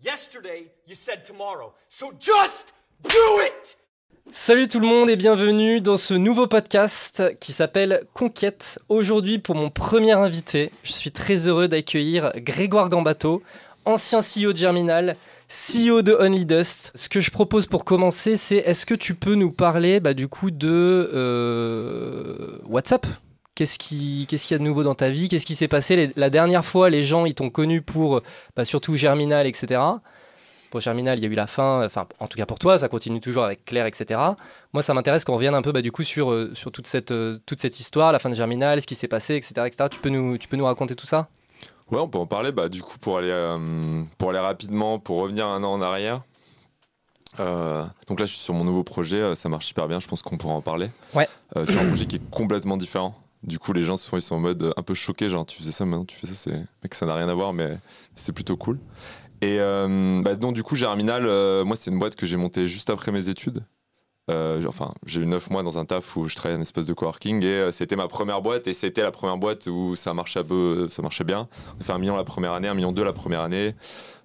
Yesterday, you said tomorrow. So just do it! Salut tout le monde et bienvenue dans ce nouveau podcast qui s'appelle Conquête. Aujourd'hui, pour mon premier invité, je suis très heureux d'accueillir Grégoire Gambato, ancien CEO de Germinal, CEO de Only Dust. Ce que je propose pour commencer, c'est est-ce que tu peux nous parler bah, du coup de euh, WhatsApp? Qu'est-ce qui, qu'est-ce qu'il y a de nouveau dans ta vie? Qu'est-ce qui s'est passé? Les- La dernière fois, les gens, ils t'ont connu pour bah, surtout Germinal, etc. Pour Germinal, il y a eu la fin, enfin, en tout cas pour toi, ça continue toujours avec Claire, etc. Moi, ça m'intéresse qu'on revienne un peu bah, du coup sur, euh, sur toute, cette, euh, toute cette histoire, la fin de Germinal, ce qui s'est passé, etc. etc. Tu, peux nous, tu peux nous raconter tout ça? Ouais, on peut en parler. Bah, du coup, pour aller, euh, pour aller rapidement, pour revenir un an en arrière. euh, donc là, je suis sur mon nouveau projet. Ça marche super bien. Je pense qu'on pourra en parler. Ouais. Euh, sur un projet qui est complètement différent. Du coup, les gens souvent ils sont en mode un peu choqués, genre tu faisais ça maintenant, tu fais ça, c'est mec ça n'a rien à voir, mais c'est plutôt cool. Et euh, bah, donc du coup, Germinal, euh, moi c'est une boîte que j'ai montée juste après mes études. Euh, enfin, j'ai eu 9 mois dans un taf où je travaillais un espèce de coworking et c'était ma première boîte et c'était la première boîte où ça marchait peu, ça marchait bien. On a fait un million la première année, un million deux la première année,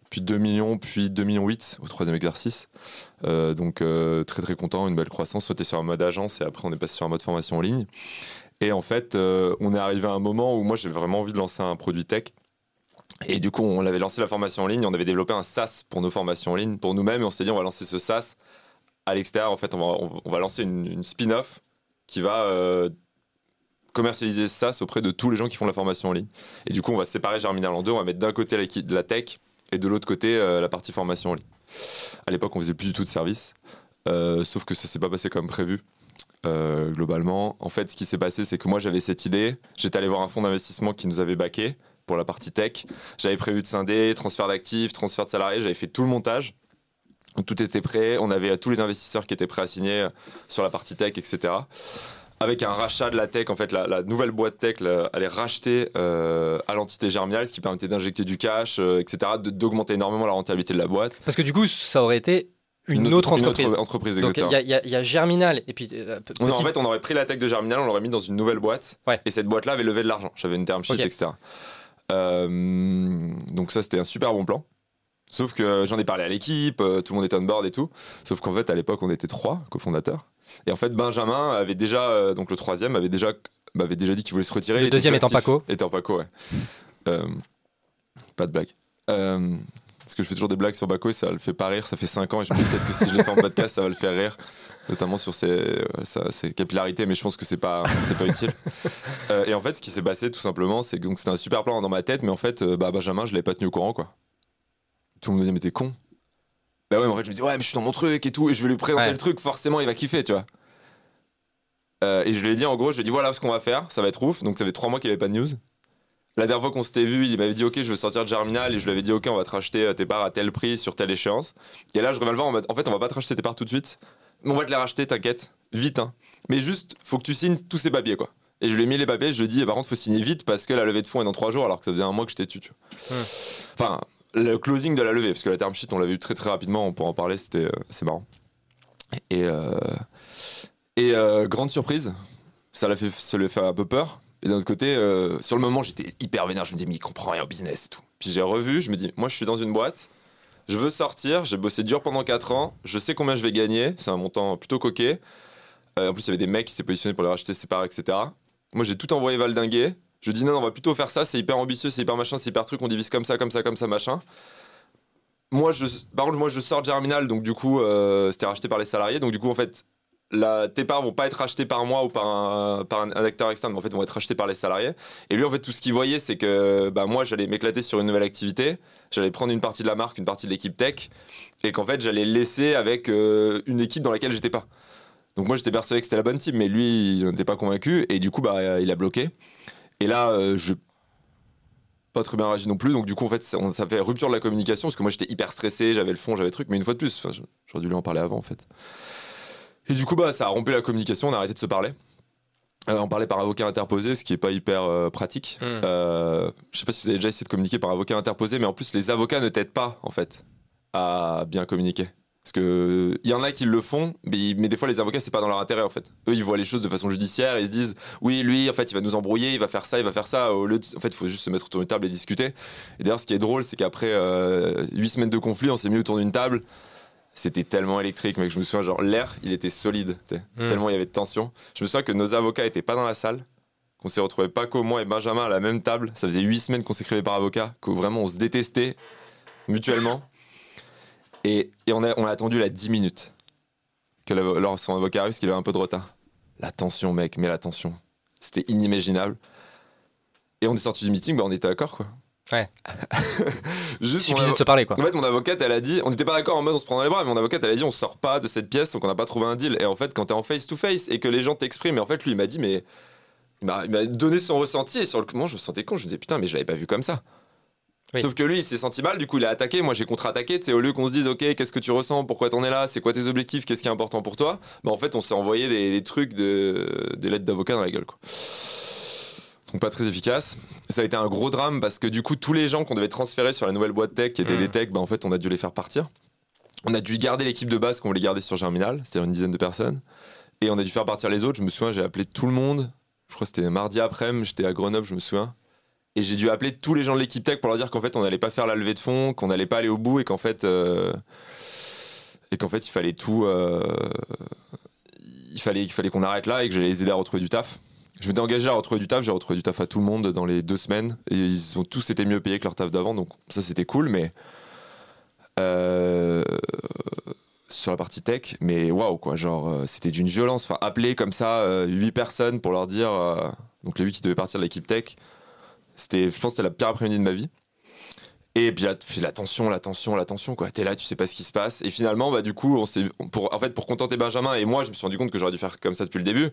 puis 2 millions, puis 2 millions 8 au troisième exercice. Donc très très content, une belle croissance. C'était sur un mode agence et après on est passé sur un mode formation en ligne. Et en fait, euh, on est arrivé à un moment où moi j'avais vraiment envie de lancer un produit tech. Et du coup, on avait lancé la formation en ligne, on avait développé un SaaS pour nos formations en ligne, pour nous-mêmes, et on s'est dit on va lancer ce SaaS à l'extérieur. En fait, on va, lancer une, spin-off qui va euh, commercialiser ce SaaS auprès de tous les gens qui font la formation en ligne. Et du coup, on va séparer Germinal en deux. On va mettre d'un côté la tech et de l'autre côté euh, la partie formation en ligne. À l'époque, on faisait plus du tout de service, sauf que ça s'est pas passé comme prévu. Euh, globalement, en fait, ce qui s'est passé, c'est que moi j'avais cette idée. J'étais allé voir un fonds d'investissement qui nous avait baqué pour la partie tech. J'avais prévu de scinder, transfert d'actifs, transfert de salariés. J'avais fait tout le montage. Tout était prêt. On avait tous les investisseurs qui étaient prêts à signer sur la partie tech, etc. Avec un rachat de la tech, en fait, la, nouvelle boîte tech la- allait racheter euh, à l'entité Germinal, ce qui permettait d'injecter du cash, euh, etc., d'augmenter énormément la rentabilité de la boîte. Parce que du coup, ça aurait été une, autre entreprise. Une autre entreprise, Donc il y, a- y y Germinal et puis euh, On- En fait, on aurait pris la tech de Germinal, on l'aurait mis dans une nouvelle boîte. Ouais. Et cette boîte-là avait levé de l'argent. J'avais une term sheet, etc. Euh, donc ça, c'était un super bon plan. Sauf que j'en ai parlé à l'équipe, euh, tout le monde était on board et tout. Sauf qu'en fait, à l'époque, on était trois cofondateurs. Et en fait, Benjamin avait déjà, donc le troisième, avait déjà, m'avait déjà dit qu'il voulait se retirer. Le deuxième étant. Paco. Étant Paco, ouais. Euh, pas de blague. Euh, parce que je fais toujours des blagues sur Baco et ça le fait pas rire. Ça fait 5 ans et je me dis peut-être que si je les fais en podcast, ça va le faire rire. Notamment sur ses, euh, sa- ses capillarités, mais je pense que c'est pas, c'est pas utile. Euh, et en fait, ce qui s'est passé tout simplement, c'est que donc, c'était un super plan dans ma tête, mais en fait, euh, bah, Benjamin, je l'avais pas tenu au courant, quoi. Tout le monde me disait, mais t'es con. Bah ouais, mais en fait, je me dis, ouais, mais je suis dans mon truc et tout, et je vais lui présenter Ouais. le truc, forcément, il va kiffer, tu vois. Et je lui ai dit, en gros, je lui ai dit, voilà ce qu'on va faire, ça va être ouf. Donc, ça fait trois mois qu'il avait pas de news. La dernière fois qu'on s'était vu, il m'avait dit, ok, je veux sortir de Germinal, et je lui avais dit, ok, on va te racheter euh, tes parts à tel prix sur telle échéance. Et là, je reviens le voir en mode, en fait, on va pas te racheter tes parts tout de suite, mais on va te les racheter, t'inquiète, vite, hein. Mais juste, faut que tu signes tous ces papiers, quoi. Et je lui ai mis les papiers, je lui ai dit, par contre, faut signer vite parce que la levée de fonds est dans trois jours, alors que ça faisait un mois que j'étais dessus, tu vois. Enfin, le closing de la levée, parce que la term sheet, on l'avait eu très très rapidement, on pourra en parler, c'était euh, c'est marrant. Et, euh, et euh, grande surprise, ça l'a fait, ça lui a fait un peu peur. Et d'un autre côté, euh, sur le moment, j'étais hyper vénère. Je me dis, mais il comprend rien au business et tout. Puis j'ai revu, je me dis, moi, je suis dans une boîte, je veux sortir, j'ai bossé dur pendant 4 ans, je sais combien je vais gagner, c'est un montant plutôt coquet. Euh, en plus, il y avait des mecs qui s'étaient positionnés pour les racheter ses parts, etc. Moi, j'ai tout envoyé valdinguer. Je dis, non, on va plutôt faire ça, c'est hyper ambitieux, c'est hyper machin, c'est hyper truc, on divise comme ça, comme ça, comme ça, machin. Moi, je, par contre, moi, je sors de Germinal, donc du coup, euh, c'était racheté par les salariés. Donc du coup, en fait, la, tes parts vont pas être rachetées par moi ou par un, acteur externe, mais en fait, vont être rachetées par les salariés. Et lui, en fait, tout ce qu'il voyait, c'est que bah, moi, j'allais m'éclater sur une nouvelle activité. J'allais prendre une partie de la marque, une partie de l'équipe tech, et qu'en fait, j'allais laisser avec euh, une équipe dans laquelle j'étais pas. Donc moi, j'étais persuadé que c'était la bonne team, mais lui, il n'était pas convaincu, et du coup, bah, il a bloqué. Et là, euh, je pas très bien réagi non plus. Donc du coup, en fait, ça, ça fait rupture de la communication parce que moi, j'étais hyper stressé, j'avais le fond, j'avais le truc. Mais une fois de plus, j'aurais dû lui en parler avant, en fait. Et du coup, bah, ça a rompu la communication, on a arrêté de se parler. Euh, on parlait par avocat interposé, ce qui est pas hyper euh, pratique. Hmm. Euh, je sais pas si vous avez déjà essayé de communiquer par avocat interposé, mais en plus, les avocats ne t'aident pas, en fait, à bien communiquer. Parce que il y en a qui le font, mais, des fois les avocats c'est pas dans leur intérêt en fait. Eux ils voient les choses de façon judiciaire, ils se disent oui lui en fait il va nous embrouiller, il va faire ça, il va faire ça. Au lieu de- en fait il faut juste se mettre autour d'une table et discuter. Et d'ailleurs ce qui est drôle c'est qu'après euh, huit semaines de conflit on s'est mis autour d'une table. C'était tellement électrique mec, je me souviens genre l'air il était solide, tu sais, Mm. tellement il y avait de tension. Je me souviens que nos avocats étaient pas dans la salle. Qu'on s'est retrouvés Paco, moi et Benjamin à la même table. Ça faisait huit semaines qu'on s'écrivait par avocat, que vraiment on se détestait mutuellement. Et, et on, a, on a attendu la 10 minutes que alors son avocat arrive, parce qu'il avait un peu de retard. La tension, mec, mais la tension. C'était inimaginable. Et on est sorti du meeting, bah on était d'accord, quoi. Ouais. Juste suffisait de se parler, quoi. en fait, mon avocate, elle a dit, on n'était pas d'accord en mode on se prend dans les bras, mais mon avocate, elle a dit on sort pas de cette pièce, donc on n'a pas trouvé un deal. Et en fait, quand t'es en face to face et que les gens t'expriment, et en fait, lui, il m'a dit, mais il m'a il m'a donné son ressenti et sur le moment, je me sentais con. Je me disais putain, mais je l'avais pas vu comme ça. Oui. Sauf que lui, il s'est senti mal, du coup, il a attaqué. Moi, j'ai contre-attaqué. Tu sais, au lieu qu'on se dise, ok, qu'est-ce que tu ressens, pourquoi t'en es là, c'est quoi tes objectifs, qu'est-ce qui est important pour toi, bah en fait, on s'est envoyé des, des trucs, de, des lettres d'avocat dans la gueule, quoi. Donc pas très efficace. Ça a été un gros drame parce que du coup tous les gens qu'on devait transférer sur la nouvelle boîte tech qui étaient Mm. des techs, bah en fait on a dû les faire partir. On a dû garder l'équipe de base qu'on voulait garder sur Germinal, c'est-à-dire une dizaine de personnes. Et on a dû faire partir les autres. Je me souviens, j'ai appelé tout le monde. Je crois que c'était mardi après-midi, j'étais à Grenoble, je me souviens. Et j'ai dû appeler tous les gens de l'équipe tech pour leur dire qu'en fait on n'allait pas faire la levée de fonds, qu'on n'allait pas aller au bout et qu'en fait euh, et qu'en fait il fallait tout euh, il fallait il fallait qu'on arrête là et que j'allais les aider à retrouver du taf. Je m'étais engagé à retrouver du taf, j'ai retrouvé du taf à tout le monde dans les deux semaines et ils ont tous été mieux payés que leur taf d'avant donc ça c'était cool mais euh, sur la partie tech mais waouh quoi genre euh, c'était d'une violence enfin appeler comme ça euh, huit personnes pour leur dire euh, donc les huit qui devaient partir de l'équipe tech c'était je pense c'était la pire après-midi de ma vie et puis la, tension, la tension, la tension, quoi. T'es là, tu sais pas ce qui se passe. Et finalement, bah, du coup, en fait, pour contenter Benjamin et moi, je me suis rendu compte que j'aurais dû faire comme ça depuis le début.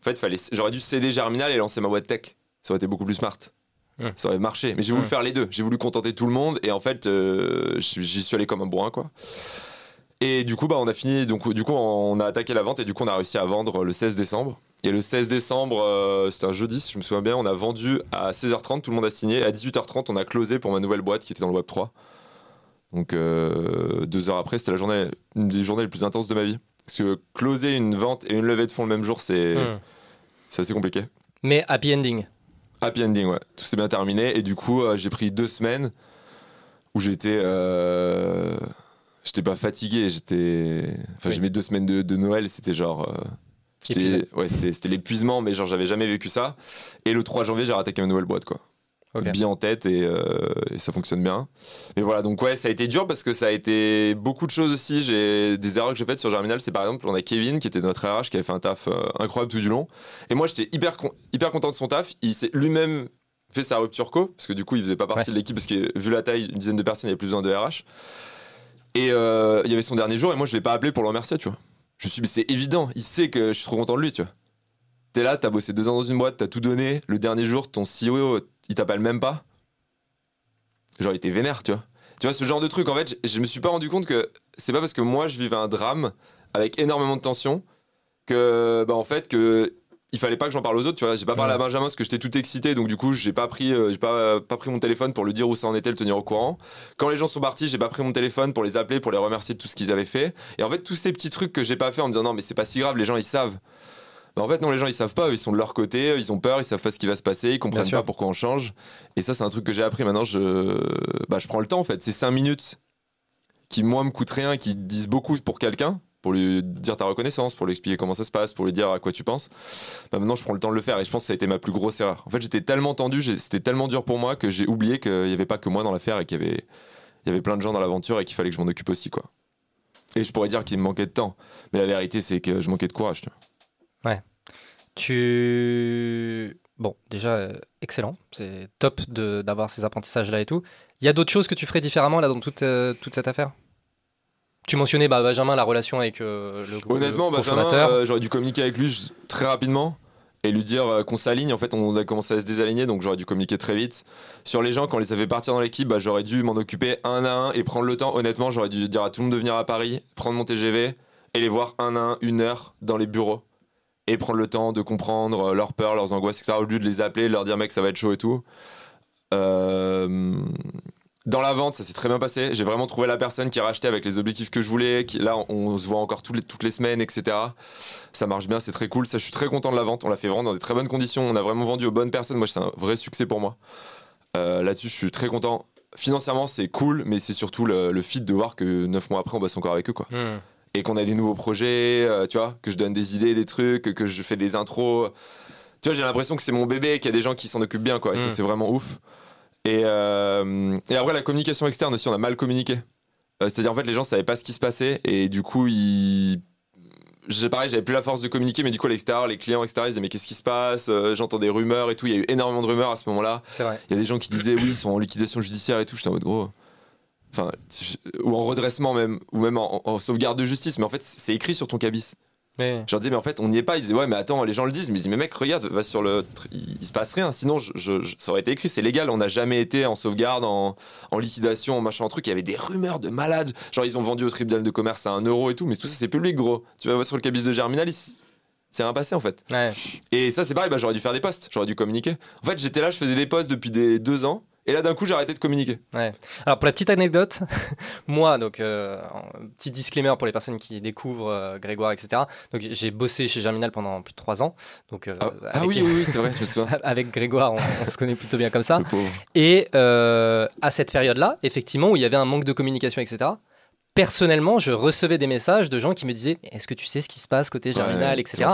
En fait, fallait, j'aurais dû céder Germinal et lancer ma boîte tech. Ça aurait été beaucoup plus smart. Ça aurait marché. Mais j'ai voulu faire les deux. J'ai voulu contenter tout le monde. Et en fait, euh, j'y j'y suis allé comme un bourrin, quoi. Et du coup, bah, on a fini. Donc, du coup, on a attaqué la vente et du coup, on a réussi à vendre le 16 décembre. Et le 16 décembre, euh, c'était un jeudi, si je me souviens bien, on a vendu à 16h30, tout le monde a signé. À 18h30, on a closé pour ma nouvelle boîte qui était dans le Web 3. Donc, euh, deux heures après, c'était la journée, une des journées les plus intenses de ma vie. Parce que closer une vente et une levée de fonds le même jour, c'est Hmm. c'est assez compliqué. Mais happy ending. Happy ending, ouais. Tout s'est bien terminé. Et du coup, euh, j'ai pris deux semaines où j'étais. euh, J'étais pas fatigué, j'étais. Enfin, Oui. j'ai mes deux semaines de, de Noël, c'était genre. euh. Ouais, c'était l'épuisement, mais genre, j'avais jamais vécu ça. Et le 3 janvier, j'ai rattaqué ma nouvelle boîte, quoi. Ok. Bien en tête et, euh, et ça fonctionne bien. Mais voilà, donc ouais, ça a été dur parce que ça a été beaucoup de choses aussi. J'ai des erreurs que j'ai faites sur Germinal, c'est par exemple, on a Kevin qui était notre RH qui avait fait un taf euh, incroyable tout du long. Et moi, j'étais hyper, con- hyper content de son taf. Il s'est lui-même fait sa rupture co, parce que du coup, il faisait pas partie Ouais. de l'équipe, parce que vu la taille, une dizaine de personnes, il n'y avait plus besoin de RH. Et euh, il y avait son dernier jour, et moi, je l'ai pas appelé pour le remercier, tu vois. Je me suis dit, mais c'est évident, il sait que je suis trop content de lui, tu vois. T'es là, t'as bossé deux ans dans une boîte, t'as tout donné. Le dernier jour, ton CEO, il t'appelle même pas. Genre, il était vénère, tu vois. Tu vois, ce genre de truc, en fait, je, je me suis pas rendu compte que c'est pas parce que moi, je vivais un drame avec énormément de tension que, bah, en fait, que il fallait pas que j'en parle aux autres, tu vois. J'ai pas parlé à. Benjamin parce que j'étais tout excité, donc du coup, j'ai pas pris, euh, j'ai pas, pas pris mon téléphone pour lui dire où ça en était, le tenir au courant. Quand les gens sont partis, j'ai pas pris mon téléphone pour les appeler, pour les remercier de tout ce qu'ils avaient fait. Et en fait, tous ces petits trucs que j'ai pas fait en me disant non, mais c'est pas si grave, les gens ils savent. En fait, non, les gens ils savent pas, ils sont de leur côté, ils ont peur, ils savent pas ce qui va se passer, ils comprennent pas pourquoi on change. Et ça, c'est un truc que j'ai appris. Maintenant, je, bah, je prends le temps en fait. C'est 5 minutes qui, moi, me coûtent rien, qui disent beaucoup pour quelqu'un, pour lui dire ta reconnaissance, pour lui expliquer comment ça se passe, pour lui dire à quoi tu penses. Bah, maintenant, je prends le temps de le faire et je pense que ça a été ma plus grosse erreur. En fait, j'étais tellement tendu, c'était tellement dur pour moi que j'ai oublié qu'il y avait pas que moi dans l'affaire et qu'il y avait, il y avait plein de gens dans l'aventure et qu'il fallait que je m'en occupe aussi, quoi. Et je pourrais dire qu'il me manquait de temps. Mais la vérité, c'est que je manquais de courage, tu vois. Tu. Bon, déjà, euh, excellent. C'est top de- d'avoir ces apprentissages-là et tout. Il y a d'autres choses que tu ferais différemment là dans toute, euh, toute cette affaire? Tu mentionnais bah, Benjamin, la relation avec euh, le, Honnêtement, le Benjamin, j'aurais dû communiquer avec lui très rapidement et lui dire qu'on s'aligne. En fait, on a commencé à se désaligner, donc j'aurais dû communiquer très vite. Sur les gens, quand on les avait partir dans l'équipe, bah, j'aurais dû m'en occuper un à un et prendre le temps. Honnêtement, j'aurais dû dire à tout le monde de venir à Paris, prendre mon TGV et les voir un à un, une heure dans les bureaux. Et prendre le temps de comprendre euh, leurs peurs, leurs angoisses, etc. Au lieu de les appeler, leur dire mec, ça va être chaud et tout. Euh, Dans la vente, ça s'est très bien passé. J'ai vraiment trouvé la personne qui a racheté avec les objectifs que je voulais. Qui, là, on, se voit encore toutes les, toutes les semaines, etc. Ça marche bien, c'est très cool. Ça, je suis très content de la vente. On l'a fait vraiment dans des très bonnes conditions. On a vraiment vendu aux bonnes personnes. Moi, c'est un vrai succès pour moi. Euh, Là-dessus, je suis très content. Financièrement, c'est cool, mais c'est surtout le, le feat de voir que 9 mois après, on bosse encore avec eux. Quoi Hmm. Et qu'on a des nouveaux projets, euh, tu vois, que je donne des idées, des trucs, que je fais des intros. Tu vois, j'ai l'impression que c'est mon bébé, qu'il y a des gens qui s'en occupent bien, quoi. Et ça, Mm. c'est vraiment ouf. Et, euh, et après, la communication externe aussi, on a mal communiqué. Euh, C'est-à-dire, en fait, les gens savaient pas ce qui se passait et du coup, ils. Pareil, j'avais plus la force de communiquer, mais du coup, à l'extérieur, les clients, etc., ils disaient, mais qu'est-ce qui se passe? J'entends des rumeurs et tout. Il y a eu énormément de rumeurs à ce moment-là. C'est vrai. Il y a des gens qui disaient, oui, ils sont en liquidation judiciaire et tout. J'étais en mode gros. Enfin, ou en redressement même, ou même en, en sauvegarde de justice, mais en fait, c'est écrit sur ton cabis. Mais Je leur dis, mais en fait, on n'y est pas. Ils disaient, ouais, mais attends, les gens le disent. Mais je dis, mais mec, regarde, va sur le. Il, il se passe rien. Sinon, je, je- je- ça aurait été écrit, c'est légal. On n'a jamais été en sauvegarde, en, en liquidation, en machin, en truc. Il y avait des rumeurs de malades. Genre, ils ont vendu au tribunal de commerce à 1 euro et tout. Mais tout ça, c'est public, gros. Tu vas voir sur le cabis de Germinal, c'est rien passé, en fait. ouais. Et ça, c'est pareil, bah, j'aurais dû faire des posts. J'aurais dû communiquer. En fait, j'étais là, je faisais des posts depuis des deux ans. Et là, d'un coup, j'ai arrêté de communiquer. Alors pour la petite anecdote, moi, donc euh, petit disclaimer pour les personnes qui découvrent euh, Grégoire, etc. Donc j'ai bossé chez Germinal pendant plus de trois ans. Donc euh, Ah, ah oui, oui, oui, c'est vrai, je me souviens. avec Grégoire, on, on se connaît plutôt bien comme ça. Et à cette période-là, effectivement, où il y avait un manque de communication, etc. Personnellement, je recevais des messages de gens qui me disaient Est-ce que tu sais ce qui se passe côté Germinal, Ouais, etc.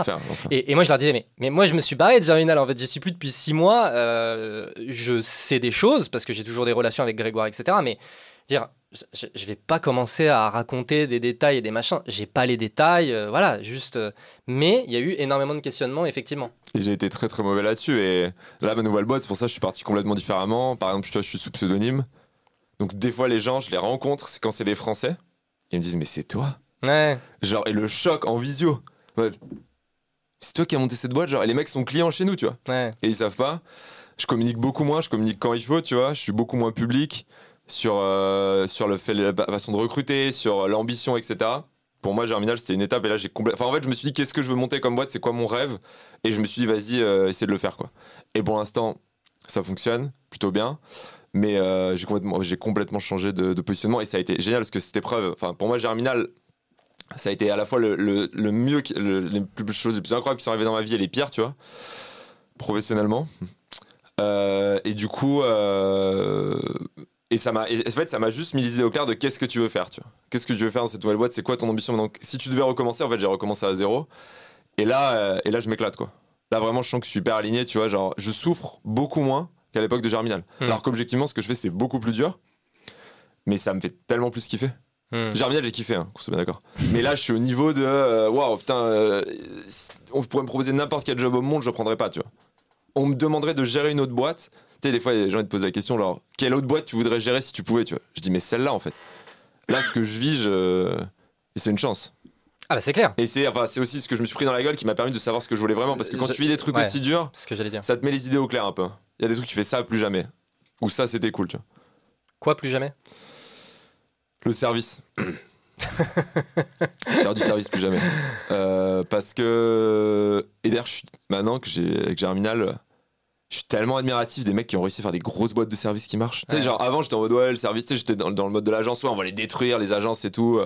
Et, et moi, je leur disais, mais, mais moi, je me suis barré de Germinal, en fait, j'y suis plus depuis six mois. euh, je sais des choses, parce que j'ai toujours des relations avec Grégoire, etc. Mais dire, je, je vais pas commencer à raconter des détails et des machins. J'ai pas les détails, euh, voilà, juste. euh, mais il y a eu énormément de questionnements, effectivement. Et j'ai été très très mauvais là-dessus. Et là, ma nouvelle boîte, c'est pour ça que je suis parti complètement différemment. Par exemple, vois, je suis sous pseudonyme. Donc, des fois, les gens, je les rencontre, c'est quand c'est des Français. Ils me disent, mais c'est toi Ouais, Genre, et le choc en visio. Ouais. C'est toi qui as monté cette boîte, genre, et les mecs sont clients chez nous, tu vois. ouais. Et ils savent pas. Je communique beaucoup moins, je communique quand il faut, tu vois. Je suis beaucoup moins public sur, euh, sur le fait, la façon de recruter, sur l'ambition, etc. Pour moi, Germinal, c'était une étape. Et là, j'ai complètement. Enfin, en fait, je me suis dit, qu'est-ce que je veux monter comme boîte C'est quoi mon rêve? Et je me suis dit, vas-y, euh, essaie de le faire, quoi. Et pour l'instant, ça fonctionne plutôt bien. Mais euh, j'ai complètement, changé de, positionnement. Et ça a été génial parce que cette épreuve, enfin, pour moi, Germinal, ça a été à la fois le, mieux, les plus choses les plus incroyables qui sont arrivées dans ma vie et les pires, tu vois, professionnellement. Euh, et du coup, euh, et ça m'a, en fait, ça m'a juste mis les idées au clair de qu'est-ce que tu veux faire, tu vois. Qu'est-ce que tu veux faire dans cette nouvelle boîte? C'est quoi ton ambition Donc, si tu devais recommencer, en fait, j'ai recommencé à zéro. Et là, et là, je m'éclate, quoi. Là, vraiment, je sens que je suis hyper aligné, tu vois. Genre, je souffre beaucoup moins qu'à l'époque de Germinal. Hmm. Alors qu'objectivement, ce que je fais, c'est beaucoup plus dur. Mais ça me fait tellement plus kiffer. Hmm. Germinal, j'ai kiffé, hein, qu'on soit bien d'accord. Mais là, je suis au niveau de. euh, Waouh, putain, euh, on pourrait me proposer n'importe quel job au monde, je le prendrais pas, tu vois. On me demanderait de gérer une autre boîte. Tu sais, des fois, les gens ils te posent la question, genre, quelle autre boîte tu voudrais gérer si tu pouvais, tu vois. Je dis, mais celle-là, en fait. Là, ce que je vis, je... c'est une chance. Ah, bah c'est clair, Et c'est enfin, c'est aussi ce que je me suis pris dans la gueule qui m'a permis de savoir ce que je voulais vraiment. Parce que quand Je- tu vis des trucs ouais. aussi durs, c'est ce que j'allais dire. ça te met les idées au clair un peu. Il y a des trucs, tu fais ça plus jamais. Ou ça, c'était cool, tu vois. Quoi, plus jamais? Le service. Faire du service plus jamais. Euh, parce que. Et d'ailleurs, je suis- maintenant que j'ai avec Germinal, je suis tellement admiratif des mecs qui ont réussi à faire des grosses boîtes de service qui marchent. Tu sais, genre avant, j'étais en mode ouais, le service, tu sais, j'étais dans, dans le mode de l'agence, ouais, on va les détruire, les agences et tout.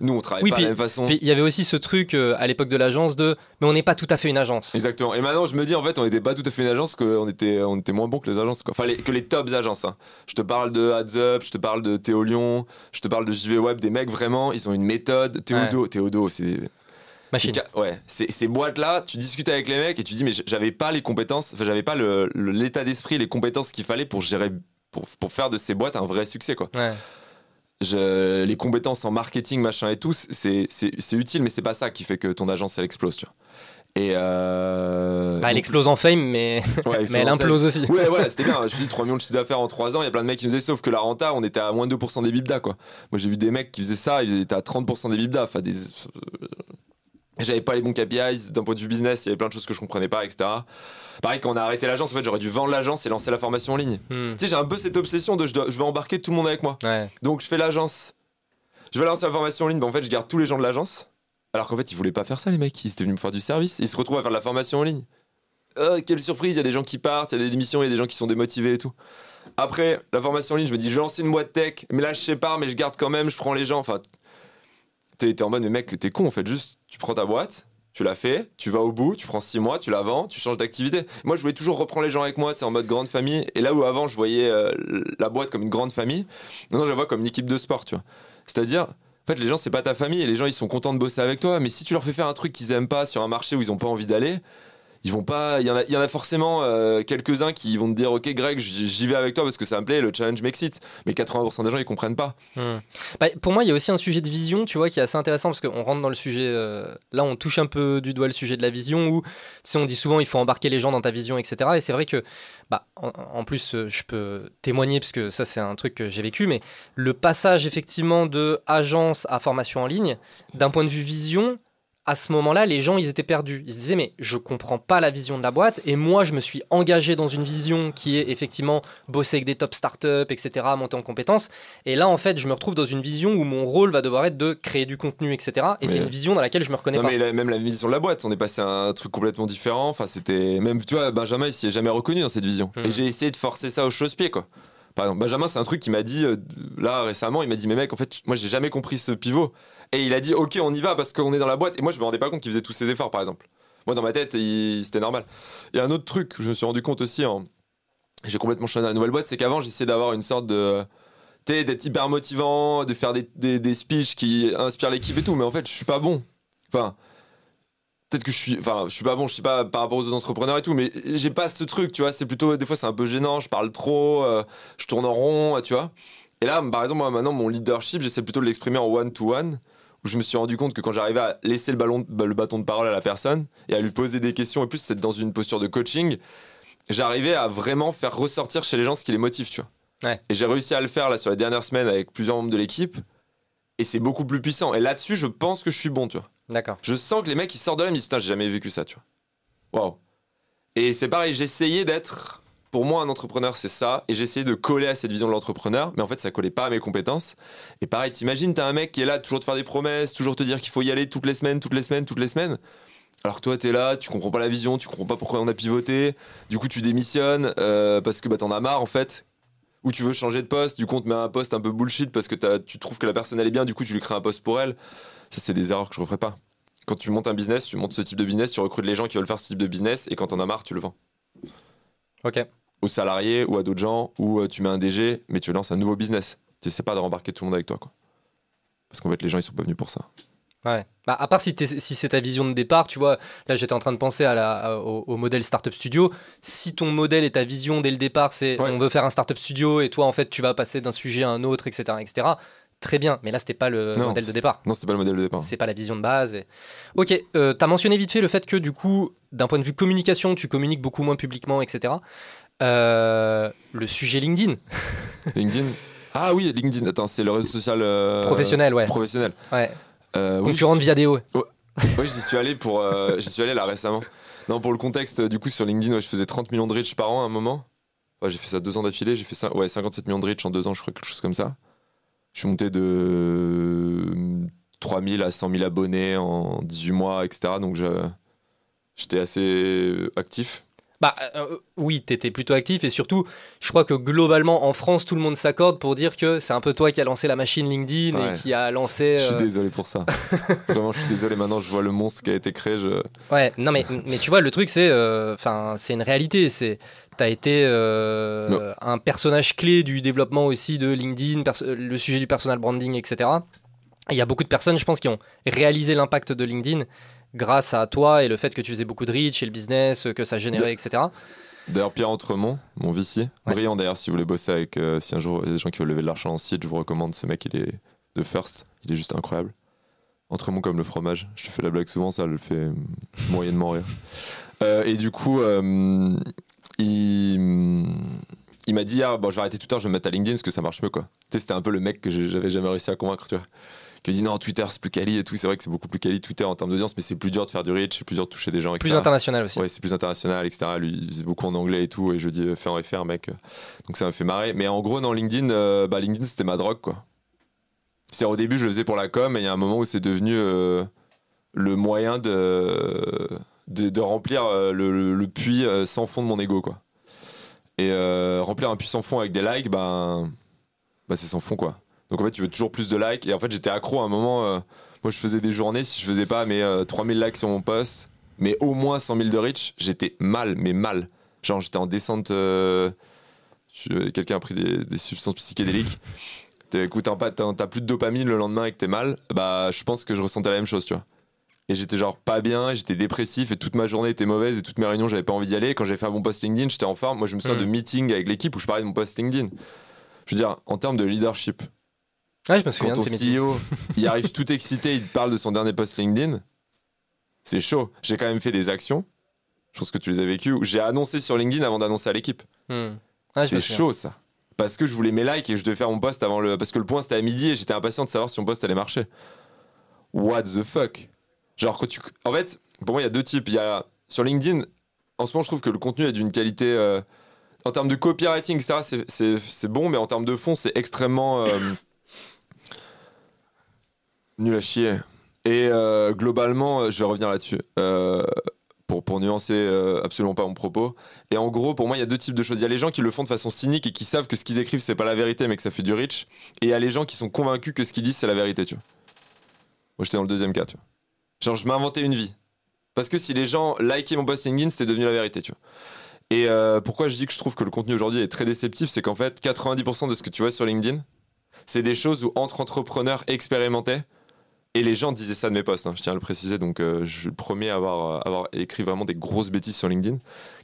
Nous, on travaille Oui, pas puis- de la même façon. Puis il y avait aussi ce truc euh, à l'époque de l'agence de mais on n'est pas tout à fait une agence. Exactement. Et maintenant, je me dis, en fait, on n'était pas tout à fait une agence, qu'on était, on était moins bon que les agences. Quoi. Enfin, les- que les tops agences. hein. Je te parle de Ads Up, je te parle de Théo Lyon, je te parle de JV Web, des mecs vraiment, ils ont une méthode. Théodo, Théodo, c'est. Machine. Ouais, ces boîtes-là, tu discutes avec les mecs et tu dis, mais j'avais pas les compétences, enfin, j'avais pas le- le- l'état d'esprit, les compétences qu'il fallait pour gérer, pour, pour faire de ces boîtes un vrai succès, quoi. Ouais. Je- les compétences en marketing, machin et tout, c'est utile, mais c'est pas ça qui fait que ton agence, elle explose, tu vois. Et. Euh, Bah, elle donc- explose en fame, mais, Ouais, mais elle implose aussi. Ouais, voilà, c'était bien. Je dis 3 millions de chiffre d'affaires en 3 ans. Il y a plein de mecs qui me disaient, sauf que la renta, on était à moins de 2% des bibda, quoi. Moi, j'ai vu des mecs qui faisaient ça, ils étaient à 30% des bibda. Enfin, des. J'avais pas les bons KPIs d'un point de vue business, il y avait plein de choses que je comprenais pas, etc. Pareil, quand on a arrêté l'agence, en fait, j'aurais dû vendre l'agence et lancer la formation en ligne. Hmm. Tu sais, j'ai un peu cette obsession de je, dois- je veux embarquer tout le monde avec moi. Ouais. Donc, je fais l'agence. Je vais lancer la formation en ligne, mais en fait, je garde tous les gens de l'agence. Alors qu'en fait, ils voulaient pas faire ça, les mecs. Ils étaient venus me faire du service. Ils se retrouvent à faire de la formation en ligne. Oh, quelle surprise, il y a des gens qui partent, il y a des démissions, il y a des gens qui sont démotivés et tout. Après, la formation en ligne, je me dis, je vais lancer une boîte tech, mais là, je sais pas, mais je garde quand même, je prends les gens. Enfin, t'es en mode, mais mec, t'es con, en fait. Juste, tu prends ta boîte, tu la fais, tu vas au bout, tu prends six mois, tu la vends, tu changes d'activité. Moi, je voulais toujours reprendre les gens avec moi, sais, en mode grande famille. Et là où avant, je voyais euh, la boîte comme une grande famille, maintenant, je la vois comme une équipe de sport. C'est-à-dire, en fait, les gens, c'est pas ta famille et les gens, ils sont contents de bosser avec toi. Mais si tu leur fais faire un truc qu'ils aiment pas sur un marché où ils ont pas envie d'aller, ils vont pas. Il y en a, il y en a forcément euh, quelques-uns qui vont te dire, ok, Greg, j'y vais avec toi parce que ça me plaît, le challenge m'excite. Mais 80% des gens, ils comprennent pas. Hmm. Bah, pour moi, il y a aussi un sujet de vision, tu vois, qui est assez intéressant parce qu'on rentre dans le sujet. euh, là, on touche un peu du doigt le sujet de la vision où, tu sais, on dit souvent il faut embarquer les gens dans ta vision, etc. Et c'est vrai que, bah, en, en plus, euh, je peux témoigner parce que ça, c'est un truc que j'ai vécu, mais le passage effectivement de agence à formation en ligne, d'un point de vue vision. À ce moment-là, les gens, ils étaient perdus. Ils se disaient, mais je comprends pas la vision de la boîte. Et moi, je me suis engagé dans une vision qui est effectivement bosser avec des top startups, etc., monter en compétences. Et là, en fait, je me retrouve dans une vision où mon rôle va devoir être de créer du contenu, etc. Et c'est une vision dans laquelle je me reconnais Non, pas. mais la- même la vision de la boîte, on est passé à un truc complètement différent. Enfin, c'était. Même, tu vois, Benjamin, il s'y est jamais reconnu dans cette vision. Et j'ai essayé de forcer ça au chausse-pied, quoi. Par exemple, Benjamin, c'est un truc qui m'a dit, euh, là, récemment, il m'a dit, mais mec, en fait, moi, j'ai jamais compris ce pivot. Et il a dit, ok, on y va parce qu'on est dans la boîte. Et moi, je me rendais pas compte qu'il faisait tous ces efforts, par exemple. Moi, dans ma tête, c'était normal. Et un autre truc, que je me suis rendu compte aussi, en... j'ai complètement changé dans la nouvelle boîte, c'est qu'avant, j'essayais d'avoir une sorte de. Tu d'être hyper motivant, de faire des, des, des speeches qui inspirent l'équipe et tout. Mais en fait, je suis pas bon. Enfin, peut-être que je suis enfin je suis pas bon je sais pas par rapport aux autres entrepreneurs et tout mais j'ai pas ce truc tu vois c'est plutôt des fois c'est un peu gênant je parle trop euh, je tourne en rond tu vois et là par exemple moi maintenant mon leadership j'essaie plutôt de l'exprimer en one to one où je me suis rendu compte que quand j'arrivais à laisser le ballon le bâton de parole à la personne et à lui poser des questions et plus c'est dans une posture de coaching j'arrivais à vraiment faire ressortir chez les gens ce qui les motive tu vois. Ouais. et j'ai réussi à le faire là sur les dernières semaines avec plusieurs membres de l'équipe et c'est beaucoup plus puissant. Et là-dessus je pense que je suis bon tu vois. D'accord. je sens que les mecs ils sortent de là ils me disent putain j'ai jamais vécu ça tu vois. Waouh et c'est pareil j'essayais d'être pour moi un entrepreneur c'est ça et j'essayais de coller à cette vision de l'entrepreneur mais en fait ça collait pas à mes compétences et pareil t'imagines t'as un mec qui est là toujours te faire des promesses toujours te dire qu'il faut y aller toutes les semaines toutes les semaines toutes les semaines alors que toi t'es là tu comprends pas la vision tu comprends pas pourquoi on a pivoté du coup tu démissionnes euh, parce que bah, t'en as marre en fait ou tu veux changer de poste du coup on te met un poste un peu bullshit parce que tu trouves que la personne elle est bien du coup tu lui crées un poste pour elle ça, c'est des erreurs que je referais pas. Quand tu montes un business, tu montes ce type de business, tu recrutes les gens qui veulent faire ce type de business, et quand t'en as marre, tu le vends. Ok. Aux salariés ou à d'autres gens, ou euh, tu mets un DG, mais tu lances un nouveau business. Tu sais pas de rembarquer tout le monde avec toi, quoi. Parce qu'en fait, les gens, ils sont pas venus pour ça. Ouais. Bah, à part si, si c'est ta vision de départ, tu vois, là j'étais en train de penser à la, à- au, au modèle Startup Studio. Si ton modèle et ta vision dès le départ, c'est Ouais. on veut faire un Startup Studio et toi en fait tu vas passer d'un sujet à un autre, etc. etc. Très bien, mais là c'était pas le Non, modèle de départ. Non, c'est pas le modèle de départ. C'est pas la vision de base. et- Ok, euh, t'as mentionné vite fait le fait que du coup, d'un point de vue communication, tu communiques beaucoup moins publiquement, etc. Euh, le sujet LinkedIn, LinkedIn Ah oui, LinkedIn. Attends, c'est le réseau social. euh, professionnel, ouais. Professionnel. ouais. Euh, oui, Concurrent de j'y- Viadeo. Oui, j'y suis allé pour. euh, j'y suis allé là récemment. Non, pour le contexte, du coup, sur LinkedIn, ouais, je faisais 30 millions de reach par an à un moment. Ouais, j'ai fait ça deux ans d'affilée. J'ai fait ça, ouais, 57 millions de reach en deux ans, je crois, quelque chose comme ça. Je suis monté de 3000 à 100 000 abonnés en 18 mois, etc. Donc, j'étais assez actif. Bah euh, oui, t'étais plutôt actif et surtout, je crois que globalement en France, tout le monde s'accorde pour dire que c'est un peu toi qui a lancé la machine LinkedIn Ouais. et qui a lancé. Je suis euh, désolé pour ça. Vraiment, je suis désolé. Maintenant, je vois le monstre qui a été créé. Je... Ouais, non mais, mais tu vois, le truc c'est, euh, enfin, c'est une réalité. C'est, t'as été euh, un personnage clé du développement aussi de LinkedIn, le sujet du personal branding, etc. Et Il y a beaucoup de personnes, je pense, qui ont réalisé l'impact de LinkedIn grâce à toi et le fait que tu faisais beaucoup de reach et le business que ça générait, etc. D'ailleurs, Pierre Entremont, mon Ouais. brillant d'ailleurs, si vous voulez bosser avec, euh, si un jour il y a des gens qui veulent lever de l'argent en site, je vous recommande ce mec, il est de First, il est juste incroyable. Entremont comme le fromage, je fais la blague souvent, ça le fait moyennement rire. Euh, et du coup, euh, il, il m'a dit, ah, bon, je vais arrêter Twitter, je vais me mettre à LinkedIn parce que ça marche mieux, quoi. Tu sais, c'était un peu le mec que j'avais jamais réussi à convaincre, tu vois. Qui dit non, Twitter c'est plus quali et tout, c'est vrai que c'est beaucoup plus quali Twitter en termes d'audience, mais c'est plus dur de faire du reach, c'est plus dur de toucher des gens, etc. Plus international aussi. Ouais, c'est plus international, etc. Lui, il faisait beaucoup en anglais et tout. Et je dis, euh, fais en FR, mec. Donc ça m'a fait marrer. Mais en gros, dans LinkedIn, euh, bah, LinkedIn, c'était ma drogue, quoi. C'est au début, je le faisais pour la com. Et il y a un moment où c'est devenu euh, le moyen de, de, de remplir le, le- le puits sans fond de mon ego, quoi. Et euh, remplir un puissant fond avec des likes, ben, bah, c'est sans fond quoi. Donc en fait, tu veux toujours plus de likes. Et en fait, j'étais accro à un moment. euh, moi, je faisais des journées, si je faisais pas mes euh, 3000 likes sur mon post, mais au moins 100 000 de reach, j'étais mal, mais mal. Genre, j'étais en descente. euh, Quelqu'un a pris des, des substances psychédéliques. Écoute, t'as plus de dopamine le lendemain et que t'es mal. Bah, je pense que je ressentais la même chose, tu vois. Et j'étais genre pas bien, j'étais dépressif et toute ma journée était mauvaise et toutes mes réunions j'avais pas envie d'y aller. Quand j'ai fait un bon post LinkedIn, j'étais en forme. Moi je me souviens Mm. de meetings avec l'équipe où je parlais de mon post LinkedIn. Je veux dire, en termes de leadership, Ouais, je me souviens quand de ton ces. CEO il arrive tout excité, il te parle de son dernier post LinkedIn, c'est chaud. J'ai quand même fait des actions, je pense que tu les as vécues, j'ai annoncé sur LinkedIn avant d'annoncer à l'équipe. Hmm. Me c'est chaud ça. Parce que je voulais mes likes et je devais faire mon post avant le. Parce que le point c'était à midi et j'étais impatient de savoir si mon post allait marcher. What the fuck? Genre, quand tu. En fait, pour moi, il y a deux types. Il y a. Sur LinkedIn, en ce moment, je trouve que le contenu est d'une qualité. euh, En termes de copywriting, c'est c'est bon, mais en termes de fond, c'est extrêmement. euh, nul à chier. Et euh, globalement, euh, je vais revenir là-dessus. euh, pour, pour nuancer absolument pas mon propos. Et en gros, pour moi, il y a deux types de choses. Il y a les gens qui le font de façon cynique et qui savent que ce qu'ils écrivent, c'est pas la vérité, mais que ça fait du rich. Et il y a les gens qui sont convaincus que ce qu'ils disent, c'est la vérité, tu vois. Moi, j'étais dans le deuxième cas, tu vois. Genre, je m'inventais une vie. Parce que si les gens likaient mon post LinkedIn, c'était devenu la vérité, tu vois. Et pourquoi je dis que je trouve que le contenu aujourd'hui est très déceptif, c'est qu'en fait, 90% de ce que tu vois sur LinkedIn, c'est des choses où entre entrepreneurs expérimentés, et les gens disaient ça de mes posts, hein, je tiens à le préciser, donc euh, je suis le premier à avoir, euh, avoir écrit vraiment des grosses bêtises sur LinkedIn.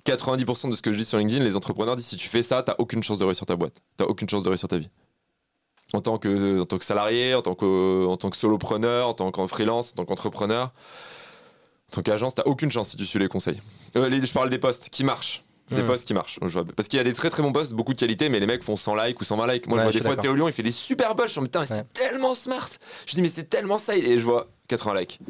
90% de ce que je dis sur LinkedIn, les entrepreneurs disent si tu fais ça, t'as aucune chance de réussir ta boîte, t'as aucune chance de réussir ta vie. En tant que, que salarié, en tant que, que solopreneur, en tant qu'en freelance, en tant qu'entrepreneur, en tant qu'agence, t'as aucune chance si tu suis les conseils. Euh, je parle des posts qui marchent. Des Hmm. posts qui marchent. Parce qu'il y a des très très bons posts, beaucoup de qualité, mais les mecs font 100 likes ou 120 likes. Moi, Ouais, je vois je des fois. Théo Lyon, il fait des super posts. Je me dis, putain, Ouais. c'est tellement smart. Je dis, mais c'est tellement ça. Et je vois 80 likes.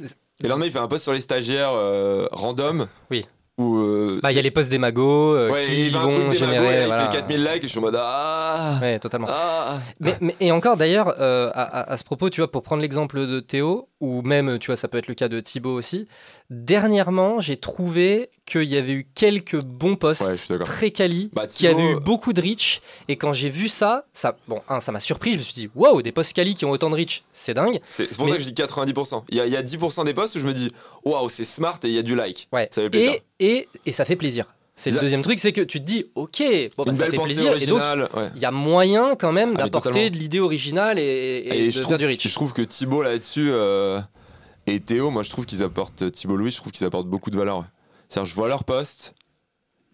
Et le lendemain, il fait un post sur les stagiaires euh, random. Oui. Où, euh, Bah, il y a les posts des magos euh, ouais, qui vont générer. magos, là, voilà. il fait 4000 likes et je suis en mode, ah, Ouais, totalement. ah. Mais, mais- et encore d'ailleurs, euh, à, à- à ce propos, tu vois, pour prendre l'exemple de Théo, ou même, tu vois, ça peut être le cas de Thibaut aussi, dernièrement, j'ai trouvé qu'il y avait eu quelques bons posts Ouais, très quali, Bah, qui avaient eu Thibaut- beaucoup de reach, et quand j'ai vu ça, ça, bon, un, ça m'a surpris, je me suis dit, waouh, des posts quali qui ont autant de reach, c'est dingue. C'est c'est pour Mais- ça que je dis 90%. Il y, a, il y a 10% des posts où je me dis, waouh, c'est smart et il y a du like. Ouais. Ça fait plaisir. Et, et, et ça fait plaisir. C'est le deuxième truc, c'est que tu te dis, ok, bon, bah, Une ça belle fait et donc originale. ouais. il y a moyen quand même Ah, d'apporter de l'idée originale et, et- de je faire trouve, du je trouve que Thibaut là-dessus euh, et Théo, moi je trouve qu'ils apportent Thibaut Louis, je trouve qu'ils apportent beaucoup de valeur. C'est-à-dire je vois leur post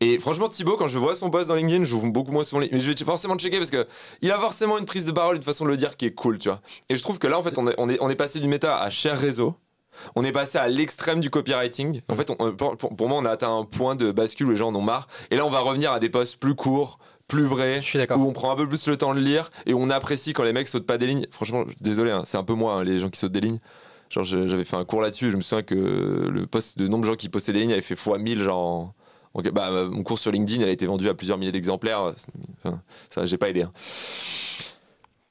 et franchement Thibaut quand je vois son post dans LinkedIn, j'ouvre beaucoup moins son LinkedIn, mais je vais forcément checker parce que il a forcément une prise de parole, une façon de le dire qui est cool, tu vois. Et je trouve que là en fait on est, on est, on est passé du méta à cher réseau. On est passé à l'extrême du copywriting. En fait, on- pour, moi, on a atteint un point de bascule où les gens en ont marre. Et là, on va revenir à des posts plus courts, plus vrais, Je suis d'accord. où on prend un peu plus le temps de lire et où on apprécie quand les mecs sautent pas des lignes. Franchement, désolé, hein, c'est un peu moi, hein, les gens qui sautent des lignes. Genre, j'avais fait un cours là-dessus et je me souviens que le, poste, le nombre de gens qui postaient des lignes avait fait x 1000. Genre, en- en- bah, mon cours sur LinkedIn, elle a été vendue à plusieurs milliers d'exemplaires. Enfin, ça, j'ai pas aidé. hein.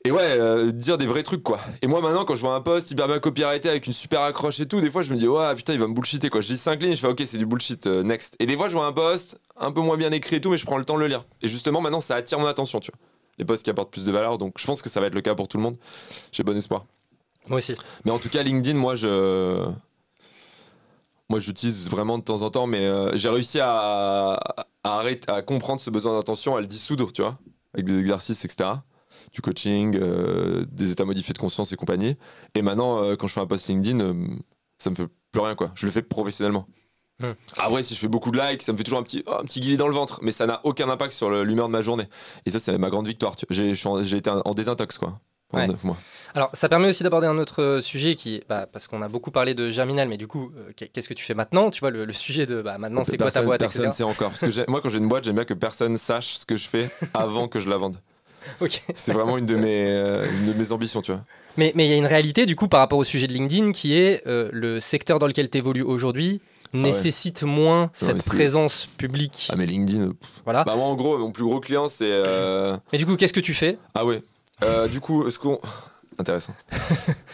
Et ouais, euh, dire des vrais trucs quoi. Et moi maintenant, quand je vois un post hyper bien copyrighté avec une super accroche et tout, des fois je me dis, ouais putain, il va me bullshiter quoi. Je lis 5 lignes, je fais, ok, c'est du bullshit, euh, next. Et des fois, je vois un post un peu moins bien écrit et tout, mais je prends le temps de le lire. Et justement, maintenant, ça attire mon attention, tu vois. Les posts qui apportent plus de valeur, donc je pense que ça va être le cas pour tout le monde. J'ai bon espoir. Moi aussi. Mais en tout cas, LinkedIn, moi, je. Moi, j'utilise vraiment de temps en temps, mais euh, j'ai réussi à, à, arrêter, à comprendre ce besoin d'attention, à le dissoudre, tu vois, avec des exercices, etc. Du coaching, euh, des états modifiés de conscience et compagnie. Et maintenant, euh, quand je fais un post LinkedIn, euh, ça me fait plus rien, quoi. Je le fais professionnellement. Hmm. Après, si je fais beaucoup de likes, ça me fait toujours un petit, oh, un petit guillis dans le ventre, mais ça n'a aucun impact sur l'humeur de ma journée. Et ça, c'est ma grande victoire. J'ai en- été en désintox, quoi, pendant Ouais. mois. Alors, ça permet aussi d'aborder un autre sujet qui, bah, parce qu'on a beaucoup parlé de Germinal, mais du coup, euh, qu'est- qu'est-ce que tu fais maintenant Tu vois, le, le sujet de, bah, maintenant, c'est quoi ta boîte, Personne etc. sait encore. Parce que moi, quand j'ai une boîte, j'aime bien que personne sache ce que je fais avant que je la vende. C'est vraiment une de mes, euh, une de mes ambitions, tu vois. Mais mais il y a une réalité, du coup, par rapport au sujet de LinkedIn, qui est euh, le secteur dans lequel tu évolues aujourd'hui nécessite moins cette présence publique. Ah, mais LinkedIn. euh, Voilà. Bah, moi, en gros, mon plus gros client, c'est. euh, Mais du coup, qu'est-ce que tu fais? Ah, ouais. Euh, du coup, est-ce qu'on. Intéressant.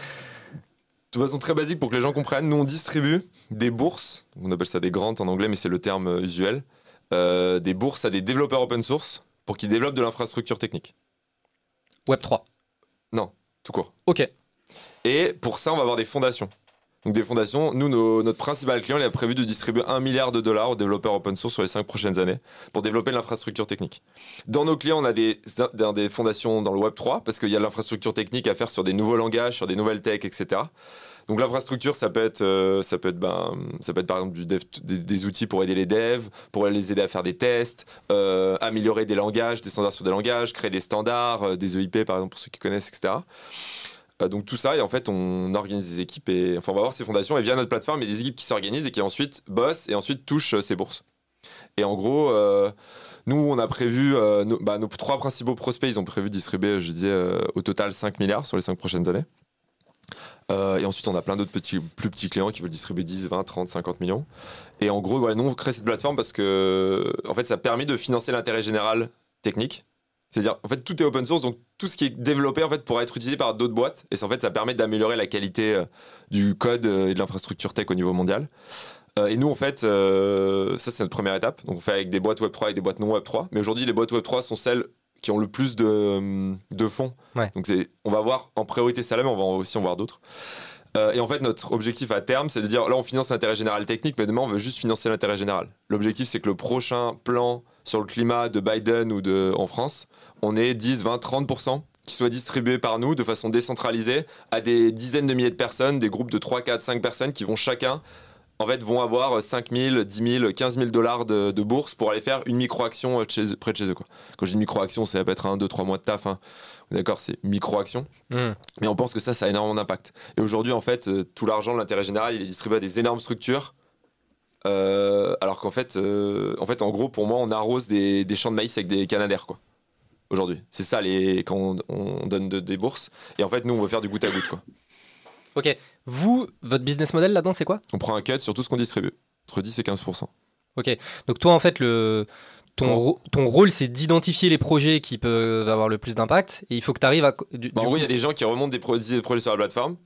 De façon très basique, pour que les gens comprennent, nous, on distribue des bourses. On appelle ça des grants en anglais, mais c'est le terme usuel. euh, des bourses à des développeurs open source pour qu'ils développent de l'infrastructure technique. Web 3. Non, tout court. Ok. Et pour ça, on va avoir des fondations. Donc des fondations, nous, nos- notre principal client, il a prévu de distribuer un milliard de dollars aux développeurs open source sur les cinq prochaines années pour développer l'infrastructure technique. Dans nos clients, on a des, des, des fondations dans le Web 3 parce qu'il y a de l'infrastructure technique à faire sur des nouveaux langages, sur des nouvelles techs, etc. Donc l'infrastructure, ça peut être, euh, ça peut être, ben, ça peut être par exemple des, outils pour aider les devs, pour les aider à faire des tests, euh, améliorer des langages, des standards sur des langages, créer des standards, euh, des EIP par exemple pour ceux qui connaissent, etc. Donc tout ça, et en fait, on organise des équipes et enfin, on va avoir ces fondations et via notre plateforme, il y a des équipes qui s'organisent et qui ensuite bossent et ensuite touchent ces bourses. Et en gros, nous, on a prévu, nos, bah, nos trois principaux prospects, ils ont prévu de distribuer, je disais, au total 5 milliards sur les 5 prochaines années. Euh, et ensuite, on a plein d'autres petits, plus petits clients qui veulent distribuer 10, 20, 30, 50 millions. Et en gros, nous, on crée cette plateforme parce que, en fait, ça permet de financer l'intérêt général technique. C'est-à-dire, en fait, tout est open source, donc tout ce qui est développé, en fait, pourra être utilisé par d'autres boîtes. Et en fait, ça permet d'améliorer la qualité euh, du code euh, et de l'infrastructure tech au niveau mondial. Et nous, en fait, ça, c'est notre première étape. Donc, on fait avec des boîtes Web3 et des boîtes non Web3. Mais aujourd'hui, les boîtes Web3 sont celles qui ont le plus de, de fonds. Ouais. Donc, c'est, on va voir en priorité ça là, mais on va aussi en voir d'autres. Euh, et en fait, notre objectif à terme, c'est de dire là, on finance l'intérêt général technique, mais demain, on veut juste financer l'intérêt général. L'objectif, c'est que le prochain plan sur le climat de Biden ou de, en France, on ait 10, 20, 30% qui soit distribué par nous de façon décentralisée à des dizaines de milliers de personnes, des groupes de 3, 4, 5 personnes qui vont chacun, en fait, vont avoir 5 000, 10 000, 15 000 dollars de, de bourse pour aller faire une micro-action euh, près de chez eux. Quoi. Quand je dis micro-action, ça peut être un, deux, trois mois de taf. hein. D'accord, c'est micro-action. Hmm. Mais on pense que ça, ça a énormément d'impact. Et aujourd'hui, en fait, euh, tout l'argent de l'intérêt général, il est distribué à des énormes structures. Euh, alors qu'en fait, euh, en fait, en gros, pour moi, on arrose des, des champs de maïs avec des canadaires, quoi. Aujourd'hui, c'est ça les quand on, on donne de- des bourses. Et en fait, nous, on veut faire du goutte à goutte, quoi. Ok. Vous, votre business model là-dedans, c'est quoi? On prend un cut sur tout ce qu'on distribue, entre 10 et 15 Donc toi, en fait, le ton, ro- ton rôle, c'est d'identifier les projets qui peuvent avoir le plus d'impact, et il faut que tu arrives à. du- Bah, en gros, il y a des gens qui remontent des, pro- des projets sur la plateforme.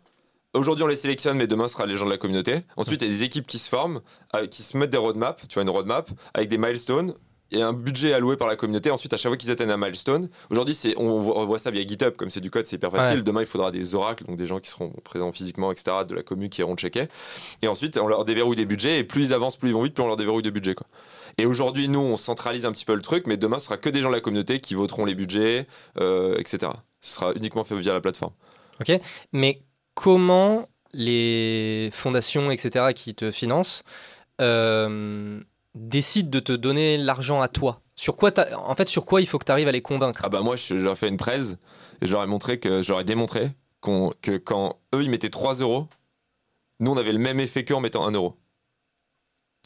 Aujourd'hui, on les sélectionne, mais demain, ce sera les gens de la communauté. Ensuite, il y a des équipes qui se forment, euh, qui se mettent des roadmaps, tu vois, une roadmap, avec des milestones. Il y a un budget alloué par la communauté. Ensuite, à chaque fois qu'ils atteignent un milestone, aujourd'hui, c'est, on, voit, on voit ça via GitHub, comme c'est du code, c'est hyper facile. Ouais. Demain, il faudra des oracles, donc des gens qui seront présents physiquement, etc., de la commune qui iront checker. Et ensuite, on leur déverrouille des budgets, et plus ils avancent, plus ils vont vite, plus on leur déverrouille de budget. Quoi. Et aujourd'hui, nous, on centralise un petit peu le truc, mais demain, ce sera que des gens de la communauté qui voteront les budgets, euh, etc. Ce sera uniquement fait via la plateforme. Mais comment les fondations, etc., qui te financent, euh, décident de te donner l'argent à toi sur quoi En fait, sur quoi il faut que tu arrives à les convaincre? Ah bah moi, je leur ai fait une presse et je leur ai montré que ai démontré que quand eux ils mettaient 3 euros, nous on avait le même effet qu'eux en mettant 1 euro.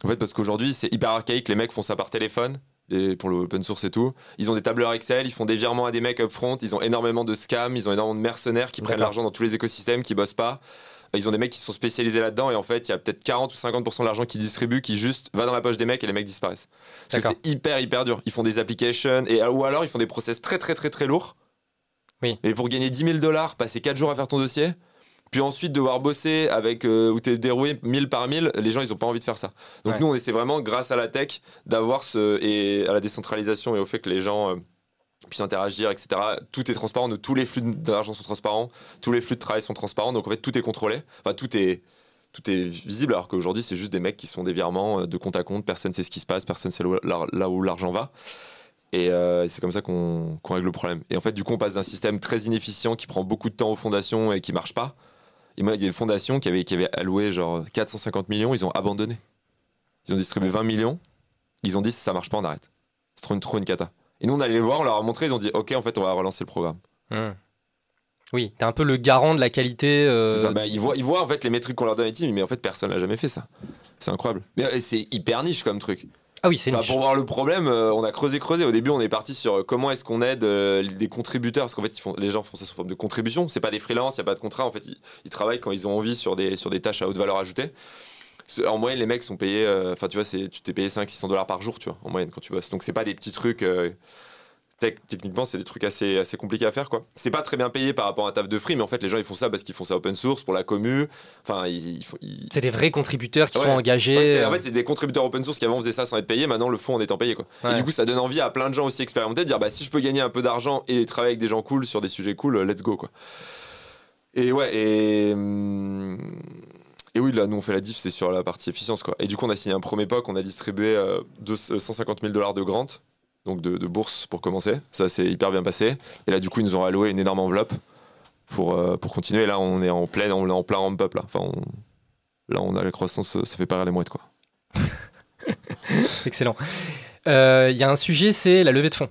En fait, parce qu'aujourd'hui c'est hyper archaïque, les mecs font ça par téléphone. Et pour le open source et tout, ils ont des tableurs Excel, ils font des virements à des mecs upfront, ils ont énormément de scams, ils ont énormément de mercenaires qui prennent l'argent dans tous les écosystèmes, qui bossent pas. Ils ont des mecs qui sont spécialisés là-dedans et en fait, il y a peut-être 40 ou 50% de l'argent qu'ils distribuent qui juste va dans la poche des mecs et les mecs disparaissent. Parce que c'est hyper hyper dur. Ils font des applications et ou alors ils font des process très très très très lourds. Oui. Et pour gagner 10 000 dollars, passer 4 jours à faire ton dossier, puis ensuite devoir bosser avec euh, où t'es déroué 1000 par 1000, les gens ils ont pas envie de faire ça. Donc Ouais. nous on essaie vraiment grâce à la tech d'avoir ce et à la décentralisation et au fait que les gens euh, puissent interagir, etc. Tout est transparent, tous les flux d'argent sont transparents, tous les flux de travail sont transparents, donc en fait tout est contrôlé, enfin tout est tout est visible alors qu'aujourd'hui c'est juste des mecs qui sont des virements euh, de compte à compte, personne sait ce qui se passe, personne sait là où- l'argent va. Et euh, c'est comme ça qu'on qu'on règle le problème. Et en fait, du coup, on passe d'un système très inefficient qui prend beaucoup de temps aux fondations et qui marche pas. Et moi, il y a des fondations qui avaient, qui avaient alloué genre 450 millions, ils ont abandonné. Ils ont distribué 20 millions, ils ont dit ça marche pas, on arrête. C'est trop une, trop une cata. Et nous, on allait les voir, on leur a montré, ils ont dit ok, en fait, on va relancer le programme. Hmm. Oui, t'es un peu le garant de la qualité. euh, C'est ça. Bah, ils, voient, ils voient en fait les métriques qu'on leur donne ils disent, mais en fait, personne n'a jamais fait ça. C'est incroyable. Mais euh, c'est hyper niche comme truc. Ah oui, c'est Enfin, pour voir le problème, euh, on a creusé, creusé. Au début, on est parti sur euh, comment est-ce qu'on aide euh, des contributeurs, parce qu'en fait, ils font, les gens font ça sous forme de contribution. C'est pas des freelances, il y a pas de contrat. En fait, ils, ils travaillent quand ils ont envie sur des, sur des tâches à haute valeur ajoutée. En moyenne, les mecs sont payés. euh, Enfin, tu vois, tu t'es payé 500-600 dollars par jour, tu vois, en moyenne quand tu bosses. Donc, c'est pas des petits trucs. euh, tec- techniquement, c'est des trucs assez, assez compliqués à faire, quoi. C'est pas très bien payé par rapport à un taf de free, mais en fait, les gens, ils font ça parce qu'ils font ça open source pour la commu. Enfin, ils, ils font- ils- C'est des vrais contributeurs qui Ouais. sont engagés. Ouais, en euh, fait, c'est des contributeurs open source qui avant faisaient ça sans être payés, maintenant le font en étant payés. Quoi. Ouais. Et du coup, ça donne envie à plein de gens aussi expérimentés de dire bah, si je peux gagner un peu d'argent et travailler avec des gens cool sur des sujets cool, let's go. Quoi. Et ouais, et. hum, Et oui, là, nous, on fait la diff, c'est sur la partie efficience. Quoi. Et du coup, on a signé un premier POC, on a distribué euh, deux- 150 000 dollars de grant, donc de, bourse pour commencer. Ça, c'est hyper bien passé. Et là, du coup, ils nous ont alloué une énorme enveloppe pour, euh, pour continuer. Et là, on est en plein, on est en plein ramp-up. Là. Enfin, on- là, on a la croissance, ça fait pas les mouettes. Quoi. Excellent. Euh, Il y a un sujet, c'est la levée de fonds.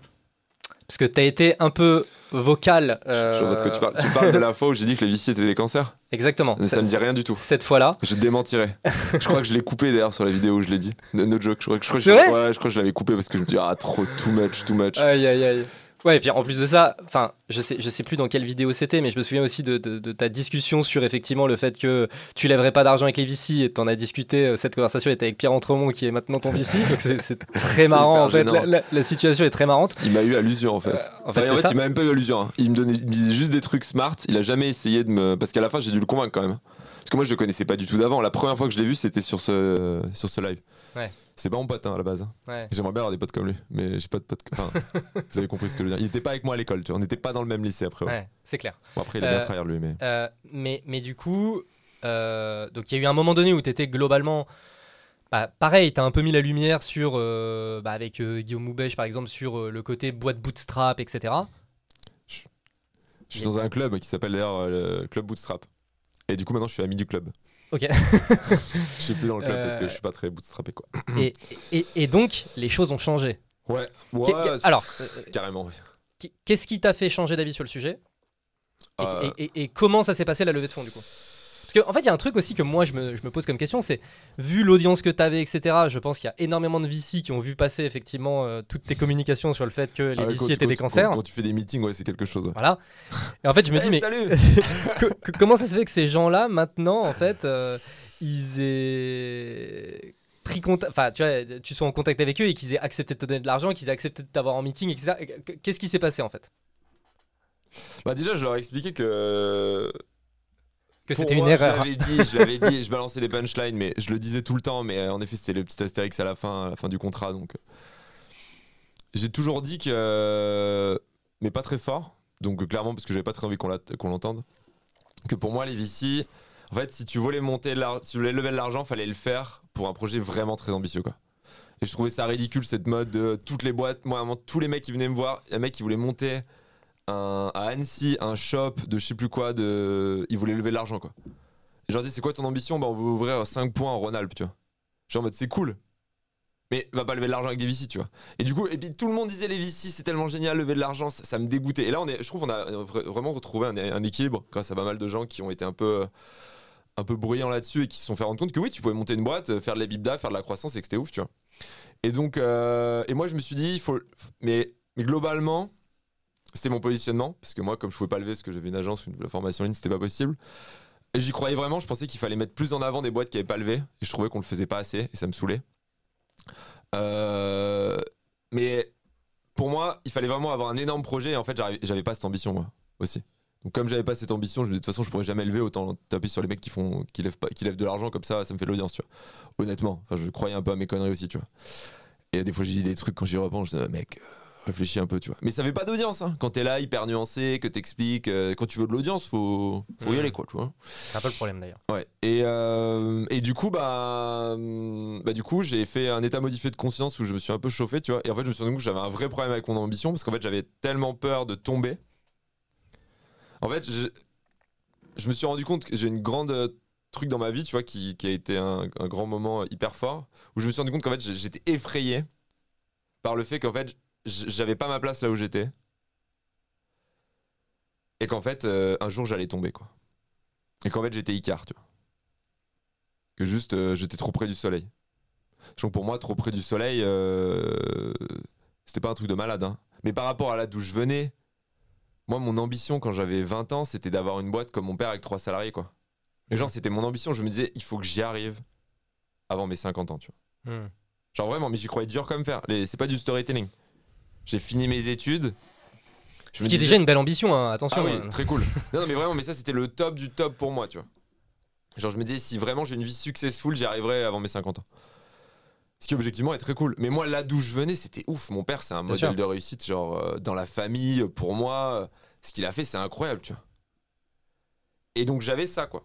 Parce que tu as été un peu vocal. euh, Je vois tu parles. Tu parles de la fois où j'ai dit que les VC étaient des cancers Exactement. Ça me dit rien du tout. Cette fois-là. Je démentirais. je crois que je l'ai coupé d'ailleurs sur la vidéo où je l'ai dit. No no joke. Je crois que, je, crois que C'est je- vrai ouais, je crois que je l'avais coupé parce que je me dis ah trop too much, too much. Aïe, aïe, aïe. Ouais, et puis en plus de ça, enfin, je sais, je sais plus dans quelle vidéo c'était, mais je me souviens aussi de, de- de ta discussion sur effectivement le fait que tu lèverais pas d'argent avec les VC et t'en as discuté. euh, Cette conversation était avec Pierre Entremont qui est maintenant ton VC, donc c'est très marrant en fait. La, gênant. la- la situation est très marrante. Il m'a eu à l'usure en fait. Euh, en fait, Enfin, il m'a même pas eu à l'usure. hein. Il me donnait, il me disait juste des trucs smart. Il a jamais essayé de me. Parce qu'à la fin, j'ai dû le convaincre quand même. Parce que moi, je le connaissais pas du tout d'avant. La première fois que je l'ai vu, c'était sur ce, sur ce live. Ouais. C'est pas mon pote hein, à la base. Ouais. J'aimerais bien avoir des potes comme lui, mais j'ai pas de potes. Enfin, vous avez compris ce que je veux dire. Il était pas avec moi à l'école, tu vois. On n'était pas dans le même lycée après. ouais. Ouais, c'est clair. Bon, après, il a bien Euh, travaillé lui, mais. Euh, mais, mais du coup, euh, donc il y a eu un moment donné où tu étais globalement. bah, pareil, tu as un peu mis la lumière sur, euh, bah, avec Guillaume Moubèche par exemple, sur le côté boîte bootstrap, etc. Je suis dans un club qui s'appelle d'ailleurs le Club Bootstrap. Et du coup, maintenant, je suis ami du club. Ok. Je suis plus dans le club parce que Euh, je suis pas très bootstrappé, quoi. et, et, et donc, les choses ont changé. Ouais, qu'est- alors, euh, carrément. qu'est-ce qui t'a fait changer d'avis sur le sujet? Et, Euh, et- et comment ça s'est passé la levée de fonds du coup? Parce qu'en en fait, il y a un truc aussi que moi je me, je me pose comme question c'est vu l'audience que tu avais, etc., je pense qu'il y a énormément de VC qui ont vu passer effectivement euh, toutes tes communications sur le fait que les ah ouais, VC quand- étaient quand- des cancers. Quand, tu fais des meetings, ouais, c'est quelque chose. Voilà. Et en fait, je me dis, Eh, mais salut co- co- comment ça se fait que ces gens-là, maintenant, en fait, euh, ils aient pris contact, enfin, tu vois, tu sois en contact avec eux et qu'ils aient accepté de te donner de l'argent, qu'ils aient accepté de t'avoir en meeting, etc. Qu'est-ce qui s'est passé en fait? Bah, déjà, je leur ai expliqué que. Que c'était une erreur. Je l'avais dit, je l'avais dit, je balançais des punchlines, mais je le disais tout le temps. Mais euh, en effet, c'était le petit astérix à la fin, à la fin du contrat. Donc, euh, j'ai toujours dit que, mais pas très fort. Donc, euh, clairement, parce que j'avais pas très envie qu'on l'entende, que pour moi, les VC, en fait, si tu voulais monter, si tu voulais lever de l'argent, fallait le faire pour un projet vraiment très ambitieux, quoi. Et je trouvais ça ridicule cette mode de toutes les boîtes. Moi, vraiment, tous les mecs qui venaient me voir, un mec qui voulait monter à Annecy un shop de je sais plus quoi, de, il voulait lever de l'argent quoi. Et je leur dis c'est quoi ton ambition? Bah on veut ouvrir 5 points en Rhône-Alpes, tu vois. Genre en mode c'est cool. Mais va pas lever de l'argent avec des VC, tu vois. Et du coup, et puis tout le monde disait les VC c'est tellement génial, lever de l'argent, ça, me dégoûtait. Et là on est, je trouve qu'on a vra- vraiment retrouvé un, équilibre grâce à pas mal de gens qui ont été un peu un peu bruyants là-dessus et qui se sont fait rendre compte que oui, tu pouvais monter une boîte, euh, faire de l'EBITDA, faire de la croissance et que c'était ouf, tu vois. Et donc, euh, et moi je me suis dit, il faut, mais, mais globalement, c'était mon positionnement, parce que moi, comme je pouvais pas lever, parce que j'avais une agence une formation en ligne, c'était pas possible. J'y croyais vraiment, je pensais qu'il fallait mettre plus en avant des boîtes qui avaient pas levé, et je trouvais qu'on le faisait pas assez, et ça me saoulait. Euh, mais pour moi, il fallait vraiment avoir un énorme projet, et en fait, j'avais pas cette ambition, moi, aussi. Donc comme j'avais pas cette ambition, je me de toute façon je pourrais jamais lever autant taper sur les mecs qui font qui lèvent pas qui lèvent de l'argent comme ça, ça me fait de l'audience, tu vois. Honnêtement, enfin je croyais un peu à mes conneries aussi, tu vois. Et des fois j'ai dit des trucs quand j'y repense, je dis mec, euh, réfléchis un peu, tu vois. Mais ça fait pas d'audience hein. Quand t'es là hyper nuancé, que t'expliques euh, quand tu veux de l'audience, faut faut y aller quoi, tu vois. C'est un peu le problème d'ailleurs. Ouais. Et, euh, et du coup, bah, bah, du coup, j'ai fait un état modifié de conscience où je me suis un peu chauffé, tu vois. Et en fait, je me suis rendu compte que j'avais un vrai problème avec mon ambition parce qu'en fait, j'avais tellement peur de tomber. En fait, je, je me suis rendu compte que j'ai une grande euh, truc dans ma vie, tu vois, qui, qui a été un, un grand moment hyper fort où je me suis rendu compte qu'en fait, j'étais effrayé par le fait qu'en fait, j'avais pas ma place là où j'étais. Et qu'en fait, euh, un jour, j'allais tomber, quoi. Et qu'en fait, j'étais Icar, tu vois. Que juste, euh, j'étais trop près du soleil. Donc pour moi, trop près du soleil, euh, c'était pas un truc de malade. hein. Mais par rapport à là d'où je venais, moi, mon ambition quand j'avais 20 ans, c'était d'avoir une boîte comme mon père avec trois salariés, quoi. Et genre, c'était mon ambition. Je me disais, il faut que j'y arrive avant mes 50 ans, tu vois. Hmm. Genre vraiment, mais j'y croyais dur comme. Les- C'est pas du storytelling. J'ai fini mes études. Je Ce me qui est disais- déjà une belle ambition, hein, attention. Ah oui, hein. très cool. non, non, mais vraiment, mais ça, c'était le top du top pour moi, tu vois. Genre, je me disais, si vraiment j'ai une vie successful, j'y arriverai avant mes 50 ans. Ce qui, objectivement, est très cool. Mais moi, là d'où je venais, c'était ouf. Mon père, c'est un modèle sûr. de réussite, genre, euh, dans la famille, euh, pour moi. euh, Ce qu'il a fait, c'est incroyable, tu vois. Et donc, j'avais ça, quoi.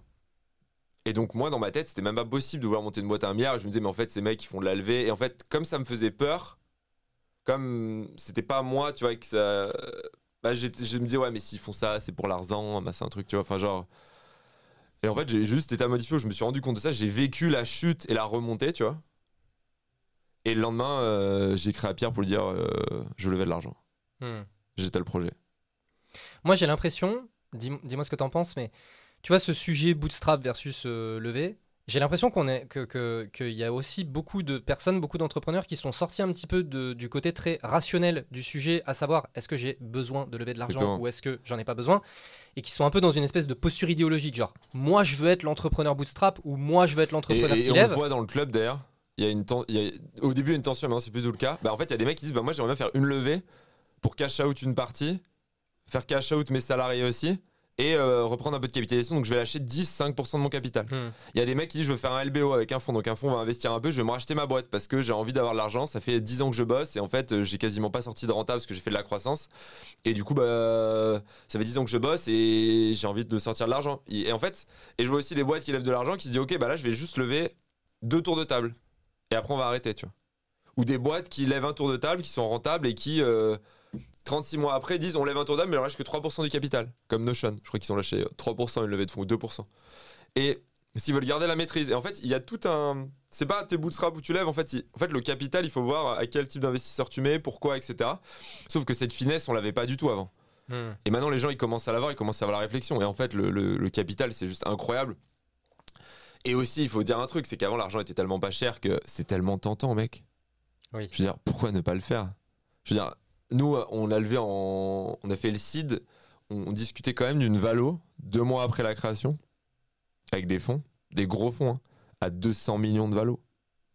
Et donc, moi, dans ma tête, c'était même pas possible de vouloir monter une boîte à un milliard. Je me disais, mais en fait, ces mecs, ils font de la levée. Et en fait, comme ça me faisait peur, comme c'était pas moi, tu vois, que ça. Bah, je me disais, ouais, mais s'ils font ça, c'est pour l'argent, bah, c'est un truc, tu vois. Enfin, genre. Et en fait, j'ai juste été à modifier je me suis rendu compte de ça. J'ai vécu la chute et la remontée, tu vois. Et le lendemain, euh, j'ai écrit à Pierre pour lui dire, euh, je levais de l'argent. Hmm. J'étais le projet. Moi, j'ai l'impression, dis- dis-moi ce que t'en penses, mais tu vois, ce sujet bootstrap versus euh, levé, j'ai l'impression qu'on est, que, que- qu'il y a aussi beaucoup de personnes, beaucoup d'entrepreneurs qui sont sortis un petit peu de- du côté très rationnel du sujet, à savoir est-ce que j'ai besoin de lever de l'argent ou est-ce que j'en ai pas besoin, et qui sont un peu dans une espèce de posture idéologique, genre moi je veux être l'entrepreneur bootstrap ou moi je veux être Et, l'entrepreneur et qui on lève. le voit dans le club d'ailleurs. Il y a une y a- au début, il y a une tension, mais maintenant, c'est plus tout le cas. Bah, en fait, il y a des mecs qui disent bah, Moi, j'aimerais bien faire une levée pour cash out une partie, faire cash out mes salariés aussi, et euh, reprendre un peu de capitalisation. Donc, je vais lâcher 10-5% de mon capital. Hmm. Il y a des mecs qui disent Je veux faire un LBO avec un fonds. Donc, un fonds va investir un peu, je vais me racheter ma boîte parce que j'ai envie d'avoir de l'argent. Ça fait 10 ans que je bosse et en fait, euh, j'ai quasiment pas sorti de rentable parce que j'ai fait de la croissance. Et du coup, bah, ça fait 10 ans que je bosse et j'ai envie de sortir de l'argent. Et et en fait, et je vois aussi des boîtes qui lèvent de l'argent qui se disent Ok, bah là, je vais juste lever deux tours de table. Et après, on va arrêter, tu vois. Ou des boîtes qui lèvent un tour de table, qui sont rentables et qui, euh, 36 mois après, disent on lève un tour table, mais il leur reste que 3% du capital. Comme Notion. Je crois qu'ils ont lâché euh, 3% une levée de fonds, ou 2%. Et s'ils veulent garder la maîtrise. Et en fait, il y a tout un. C'est pas tes bootstraps où tu lèves. En fait, il- en fait, le capital, il faut voir à quel type d'investisseur tu mets, pourquoi, etc. Sauf que cette finesse, on l'avait pas du tout avant. Hmm. Et maintenant, les gens, ils commencent à l'avoir, ils commencent à avoir la réflexion. Et en fait, le, le- le capital, c'est juste incroyable. Et aussi, il faut dire un truc, c'est qu'avant, l'argent était tellement pas cher que c'est tellement tentant, mec. Oui. Je veux dire, pourquoi ne pas le faire? Je veux dire, nous, on a levé en... On a fait le seed, on, discutait quand même d'une valo, deux mois après la création, avec des fonds, des gros fonds, hein, à 200 millions de valo,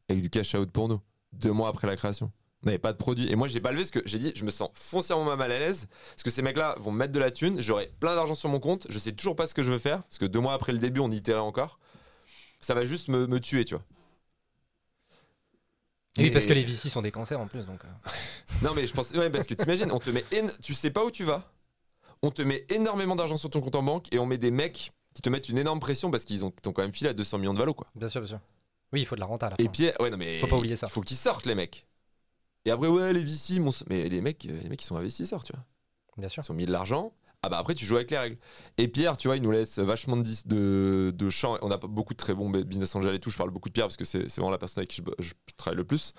avec du cash out pour nous, deux mois après la création. On n'avait pas de produit. Et moi, j'ai pas levé parce que j'ai dit, je me sens foncièrement mal à l'aise. Parce que ces mecs-là vont me mettre de la thune. J'aurai plein d'argent sur mon compte. Je sais toujours pas ce que je veux faire. Parce que deux mois après le début, on itérait encore. Ça va juste me, me tuer, tu vois. Et oui, parce que les VC sont des cancers en plus, donc. euh. Non, mais je pense. Ouais, parce que t'imagines, on te met. Tu sais pas où tu vas. On te met énormément d'argent sur ton compte en banque et on met des mecs qui te mettent une énorme pression parce qu'ils ont, t'ont quand même filé à 200 millions de valo, quoi. Bien sûr, bien sûr. Oui, il faut de la renta à la Et puis, ouais, non, mais. Faut pas oublier ça. Faut qu'ils sortent, les mecs. Et après, ouais, les VC, mon... mais les mecs, euh, les mecs, ils sont investisseurs, tu vois. Bien sûr. Ils ont mis de l'argent. Ah bah après, tu joues avec les règles. Et Pierre, tu vois, il nous laisse vachement de, de, de champs. On a pas beaucoup de très bons business angels et tout. Je parle beaucoup de Pierre parce que c'est vraiment la personne avec qui je, travaille le plus.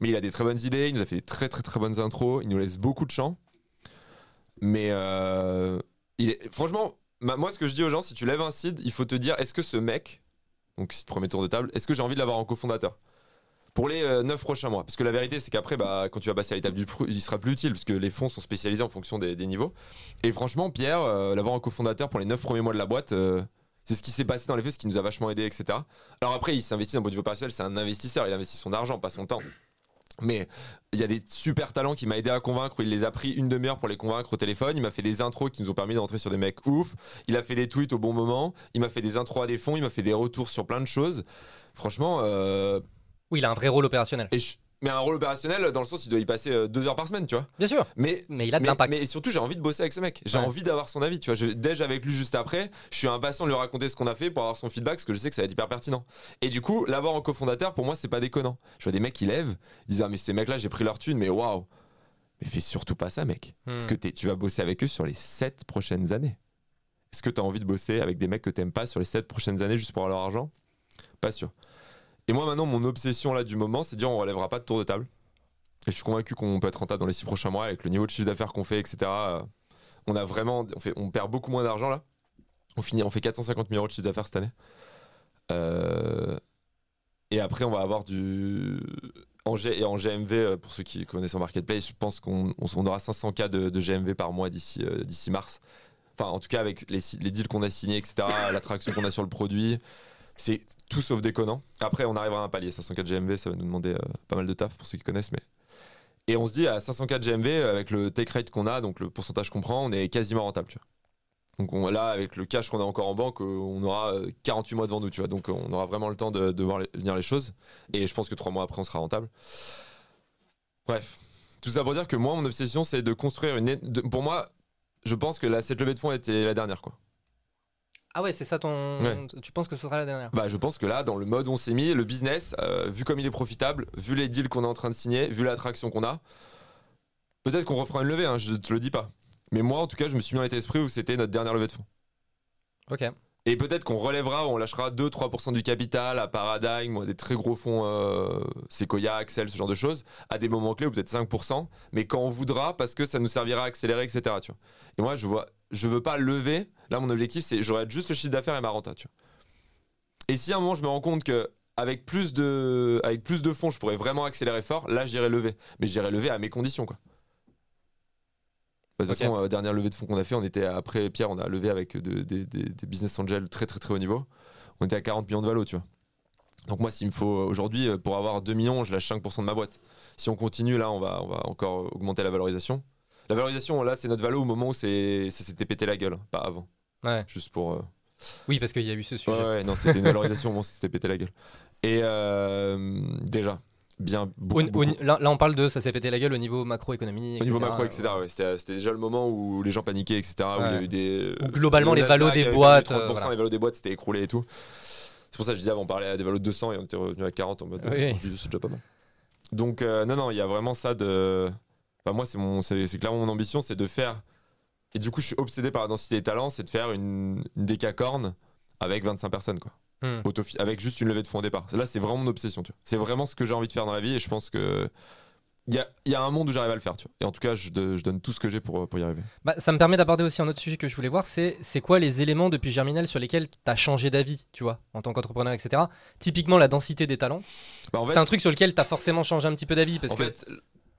Mais il a des très bonnes idées. Il nous a fait des très très très bonnes intros. Il nous laisse beaucoup de champs. Mais euh, franchement, moi, ce que je dis aux gens, si tu lèves un seed, il faut te dire est-ce que ce mec, donc c'est premier tour de table, est-ce que j'ai envie de l'avoir en cofondateur? Pour les 9 prochains mois. Parce que la vérité, c'est qu'après, bah, quand tu vas passer à l'étape du pru, il sera plus utile, parce que les fonds sont spécialisés en fonction des, niveaux. Et franchement, Pierre, euh, l'avoir en cofondateur pour les 9 premiers mois de la boîte, euh, c'est ce qui s'est passé dans les faits, ce qui nous a vachement aidé, etc. Alors après, il s'investit d'un point de vue opérationnel, c'est un investisseur, il investit son argent, pas son temps. Mais il y a des super talents qui m'a aidé à convaincre. Il les a pris une demi-heure pour les convaincre au téléphone. Il m'a fait des intros qui nous ont permis d'entrer sur des mecs ouf. Il a fait des tweets au bon moment. Il m'a fait des intros à des fonds. Il m'a fait des retours sur plein de choses. Franchement, euh, Oui, il a un vrai rôle opérationnel. et je- mais un rôle opérationnel dans le sens il doit y passer euh, deux heures par semaine, tu vois. Bien sûr. Mais Mais il a de l'impact. mais surtout, j'ai envie de bosser avec ce mec. J'ai Ouais. envie d'avoir son avis. Tu vois, je déj avec lui juste après. Je suis impatient de lui raconter ce qu'on a fait pour avoir son feedback parce que je sais que ça va être hyper pertinent. Et du coup, l'avoir en cofondateur, pour moi, c'est pas déconnant. Je vois des mecs qui lèvent, ils disent Ah, mais ces mecs-là, j'ai pris leur thune, mais waouh. Mais fais surtout pas ça, mec. Hmm. Parce que tu vas bosser avec eux sur les 7 prochaines années. Est-ce que tu as envie de bosser avec des mecs que t'aimes pas sur les 7 prochaines années juste pour avoir leur argent? Pas sûr. Et moi, maintenant, mon obsession là du moment, c'est de dire on relèvera pas de tour de table. Et je suis convaincu qu'on peut être rentable dans les 6 prochains mois avec le niveau de chiffre d'affaires qu'on fait, etc. On a vraiment, on, fait, on perd beaucoup moins d'argent là. On finit, on fait 450 000 euros de chiffre d'affaires cette année. Euh, et après, on va avoir du en G et en GMV euh, pour ceux qui connaissent en marketplace. Je pense qu'on on- on aura 500 k de, de GMV par mois d'ici euh, d'ici mars. Enfin, en tout cas avec les deals qu'on a signés, etc. L'attraction qu'on a sur le produit. C'est tout sauf déconnant. Après, on arrivera à un palier. 504 GMV, ça va nous demander euh, pas mal de taf pour ceux qui connaissent. Mais... Et on se dit à 504 GMV, avec le take rate qu'on a, donc le pourcentage qu'on prend, on est quasiment rentable. Donc on, là, avec le cash qu'on a encore en banque, euh, on aura 48 mois devant nous. Tu vois. Donc on aura vraiment le temps de, voir venir les choses. Et je pense que trois mois après, on sera rentable. Bref, tout ça pour dire que moi, mon obsession, c'est de construire une. pour moi, je pense que cette levée de fonds était la dernière. quoi. Ah ouais, c'est ça ton. Ouais. Tu penses que ce sera la dernière? Bah, je pense que là, dans le mode où on s'est mis, le business, euh, vu comme il est profitable, vu les deals qu'on est en train de signer, vu l'attraction qu'on a, peut-être qu'on refera une levée, hein, je te le dis pas. Mais moi, en tout cas, je me suis mis en état d'esprit où c'était notre dernière levée de fonds. Ok. Et peut-être qu'on relèvera, on lâchera 2-3% du capital à Paradigm ou à des très gros fonds, euh, Sequoia, Axel, ce genre de choses, à des moments clés ou peut-être 5%, mais quand on voudra parce que ça nous servira à accélérer, etc. Tu vois. Et moi, je vois, je veux pas lever. Là, mon objectif, c'est j'aurai juste le chiffre d'affaires et ma renta. Tu vois. Et si à un moment, je me rends compte que avec plus de, avec plus de fonds, je pourrais vraiment accélérer fort, là, j'irai lever. Mais j'irai lever à mes conditions, quoi. De toute Ok. façon, euh, dernière levée de fonds qu'on a fait, on était après Pierre, on a levé avec de- des- business angels très très très haut niveau. On était à 40 millions de valo, tu vois. Donc moi, s'il me faut euh, aujourd'hui euh, pour avoir 2 millions, je lâche 5% de ma boîte. Si on continue là, on va, on va encore augmenter la valorisation. La valorisation, là, c'est notre valo au moment où c'est, ça s'était pété la gueule, pas avant. Ouais. Juste pour. euh, Oui, parce qu'il y a eu ce sujet. Ouais, ouais, non, c'était une valorisation au moment où ça s'était pété la gueule. Et euh, déjà, bien beaucoup. Au- au- beaucoup. là, là, on parle de ça s'est pété la gueule au niveau macroéconomie. Au niveau etc. macro, etc. ouais, c'était, c'était déjà le moment où les gens paniquaient, etc. Où il y a Ouais. eu des. Où globalement, le les valos Nasdaq des avait boîtes, perdu 30%, euh, voilà. les valos des boîtes s'étaient écroulés et tout. C'est pour ça que je disais avant, on parlait à des valos de 200 et on était revenu à 40 en mode. Oui, euh, c'est déjà pas mal. Donc, euh, non, non, il y a vraiment ça de. Enfin, moi, c'est, mon, c'est, c'est clairement mon ambition, c'est de faire. Et du coup, je suis obsédé par la densité des talents, c'est de faire une, une décacorne avec 25 personnes, quoi. Hmm. Autofi- avec juste une levée de fonds au départ. Là, c'est vraiment mon obsession. tu vois. C'est vraiment ce que j'ai envie de faire dans la vie et je pense que il y a, y a un monde où j'arrive à le faire. Tu vois. Et en tout cas, je, de- je donne tout ce que j'ai pour, pour y arriver. Bah, ça me permet d'aborder aussi un autre sujet que je voulais voir, c'est c'est quoi les éléments depuis Germinal sur lesquels tu as changé d'avis, tu vois, en tant qu'entrepreneur, etc. Typiquement la densité des talents. Bah, en fait, C'est un truc sur lequel tu as forcément changé un petit peu d'avis parce en que fait,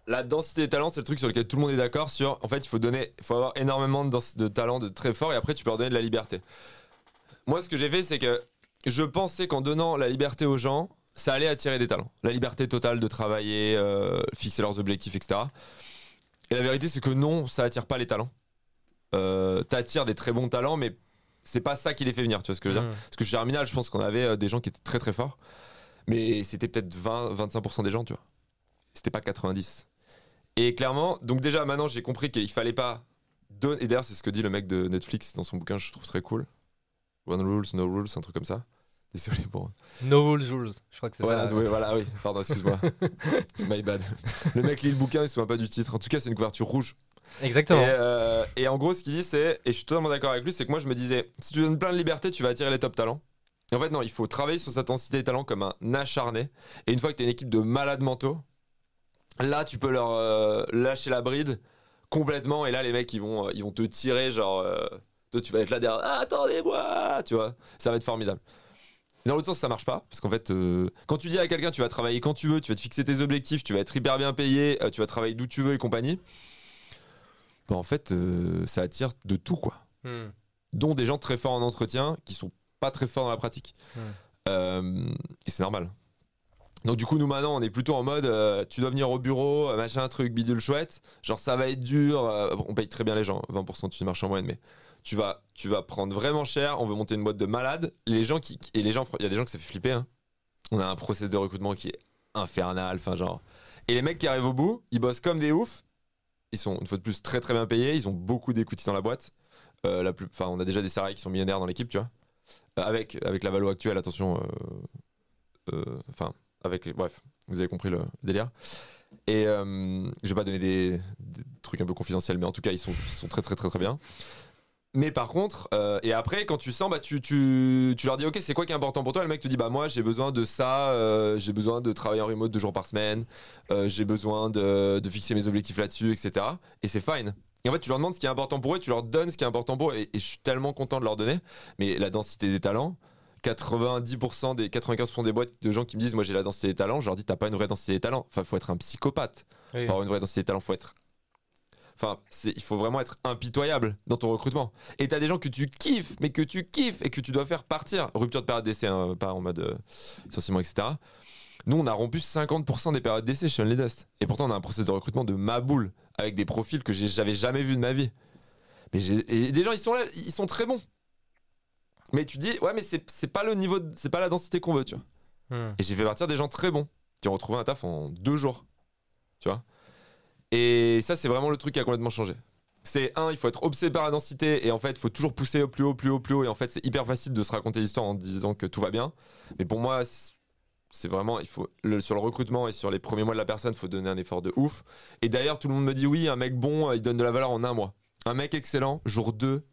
la densité des talents, c'est le truc sur lequel tout le monde est d'accord. Sur, en fait, il faut donner, il faut avoir énormément de, talents de très fort et après, tu peux leur donner de la liberté. Moi, ce que j'ai fait, c'est que je pensais qu'en donnant la liberté aux gens, ça allait attirer des talents. La liberté totale de travailler, euh, fixer leurs objectifs, etc. Et la vérité, c'est que non, ça attire pas les talents. Euh, T'attires des très bons talents, mais c'est pas ça qui les fait venir. Tu vois ce que je veux dire? Hmm. Parce que chez Germinal, je pense qu'on avait euh, des gens qui étaient très très forts, mais c'était peut-être 20-25% des gens, tu vois. C'était pas 90. Et clairement, donc déjà maintenant j'ai compris qu'il fallait pas donner. Et d'ailleurs, c'est ce que dit le mec de Netflix dans son bouquin, je trouve très cool. One rules, no rules, un truc comme ça. Désolé pour. no rules rules, je crois que c'est Voilà, ça. oui, voilà, oui, pardon, excuse-moi. My bad. Le mec lit le bouquin, il se souvient pas du titre. En tout cas, c'est une couverture rouge. Exactement. Et, euh, et en gros, ce qu'il dit, c'est, et je suis totalement d'accord avec lui, c'est que moi, je me disais, si tu donnes plein de liberté, tu vas attirer les top talents. Et en fait, non, il faut travailler sur cette densité des talents comme un acharné. Et une fois que tu as une équipe de malades mentaux, là, tu peux leur euh, lâcher la bride complètement. Et là, les mecs, ils vont, euh, ils vont te tirer, genre, euh, toi, tu vas être là derrière, ah, attendez-moi, tu vois, ça va être formidable. Dans l'autre sens, ça marche pas, parce qu'en fait, euh, quand tu dis à quelqu'un, tu vas travailler quand tu veux, tu vas te fixer tes objectifs, tu vas être hyper bien payé, tu vas travailler d'où tu veux et compagnie, bah, en fait, ça attire de tout, quoi. Hmm. Dont des gens très forts en entretien qui sont pas très forts dans la pratique. Hmm. Et c'est normal. Donc du coup, nous maintenant, on est plutôt en mode, euh, tu dois venir au bureau, euh, machin, truc, bidule chouette. Genre, ça va être dur. euh, on paye très bien les gens, 20% tu marches en moyenne, mais tu vas, tu vas prendre vraiment cher. On veut monter une boîte de malades. Les gens qui, et les gens, il y a des gens que ça fait flipper. hein. On a un process de recrutement qui est infernal, enfin genre. Et les mecs qui arrivent au bout, ils bossent comme des oufs. Ils sont une fois de plus très très bien payés. Ils ont beaucoup d'écoutis dans la boîte. Enfin, on a déjà des salariés qui sont millionnaires dans l'équipe, tu vois. Avec la valo actuelle, attention. Enfin, avec bref, vous avez compris le délire. Et euh, je vais pas donner des, trucs un peu confidentiels, mais en tout cas, ils sont, ils sont très très très très bien. Mais par contre, euh, et après, quand tu sens, bah, tu, tu, tu leur dis, ok, c'est quoi qui est important pour toi? Le mec te dit, bah moi, j'ai besoin de ça, euh, j'ai besoin de travailler en remote deux jours par semaine, euh, j'ai besoin de, de fixer mes objectifs là-dessus, etc. Et c'est fine. Et en fait, tu leur demandes ce qui est important pour eux, tu leur donnes ce qui est important pour eux, et, et je suis tellement content de leur donner. Mais la densité des talents, 90% des 95% des boîtes de gens qui me disent, moi j'ai la densité des talents, je leur dis, t'as pas une vraie densité des talents. Enfin, faut être un psychopathe Oui. une vraie densité des talents, faut être. Enfin, il faut vraiment être impitoyable dans ton recrutement. Et t'as des gens que tu kiffes, mais que tu kiffes et que tu dois faire partir. Rupture de période d'essai, hein, pas en mode euh, licenciement, etc. Nous, on a rompu 50% des périodes d'essai chez Only Dust. Et pourtant, on a un processus de recrutement de ma boule, avec des profils que j'avais jamais vus de ma vie. Mais et des gens, ils sont là, ils sont très bons. Mais tu dis, ouais, mais c'est pas le niveau, c'est pas la densité qu'on veut, tu vois. Hmm. Et j'ai fait partir des gens très bons qui ont retrouvé un taf en deux jours. Tu vois Et ça, c'est vraiment le truc qui a complètement changé. C'est un, il faut être obsédé par la densité et en fait, il faut toujours pousser au plus haut, plus haut, plus haut. Et en fait, c'est hyper facile de se raconter l'histoire en disant que tout va bien. Mais pour moi, c'est- c'est vraiment, il faut le- sur le recrutement et sur les premiers mois de la personne, il faut donner un effort de ouf. Et d'ailleurs, tout le monde me dit oui, un mec bon, euh, il donne de la valeur en un mois. Un mec excellent, jour 2,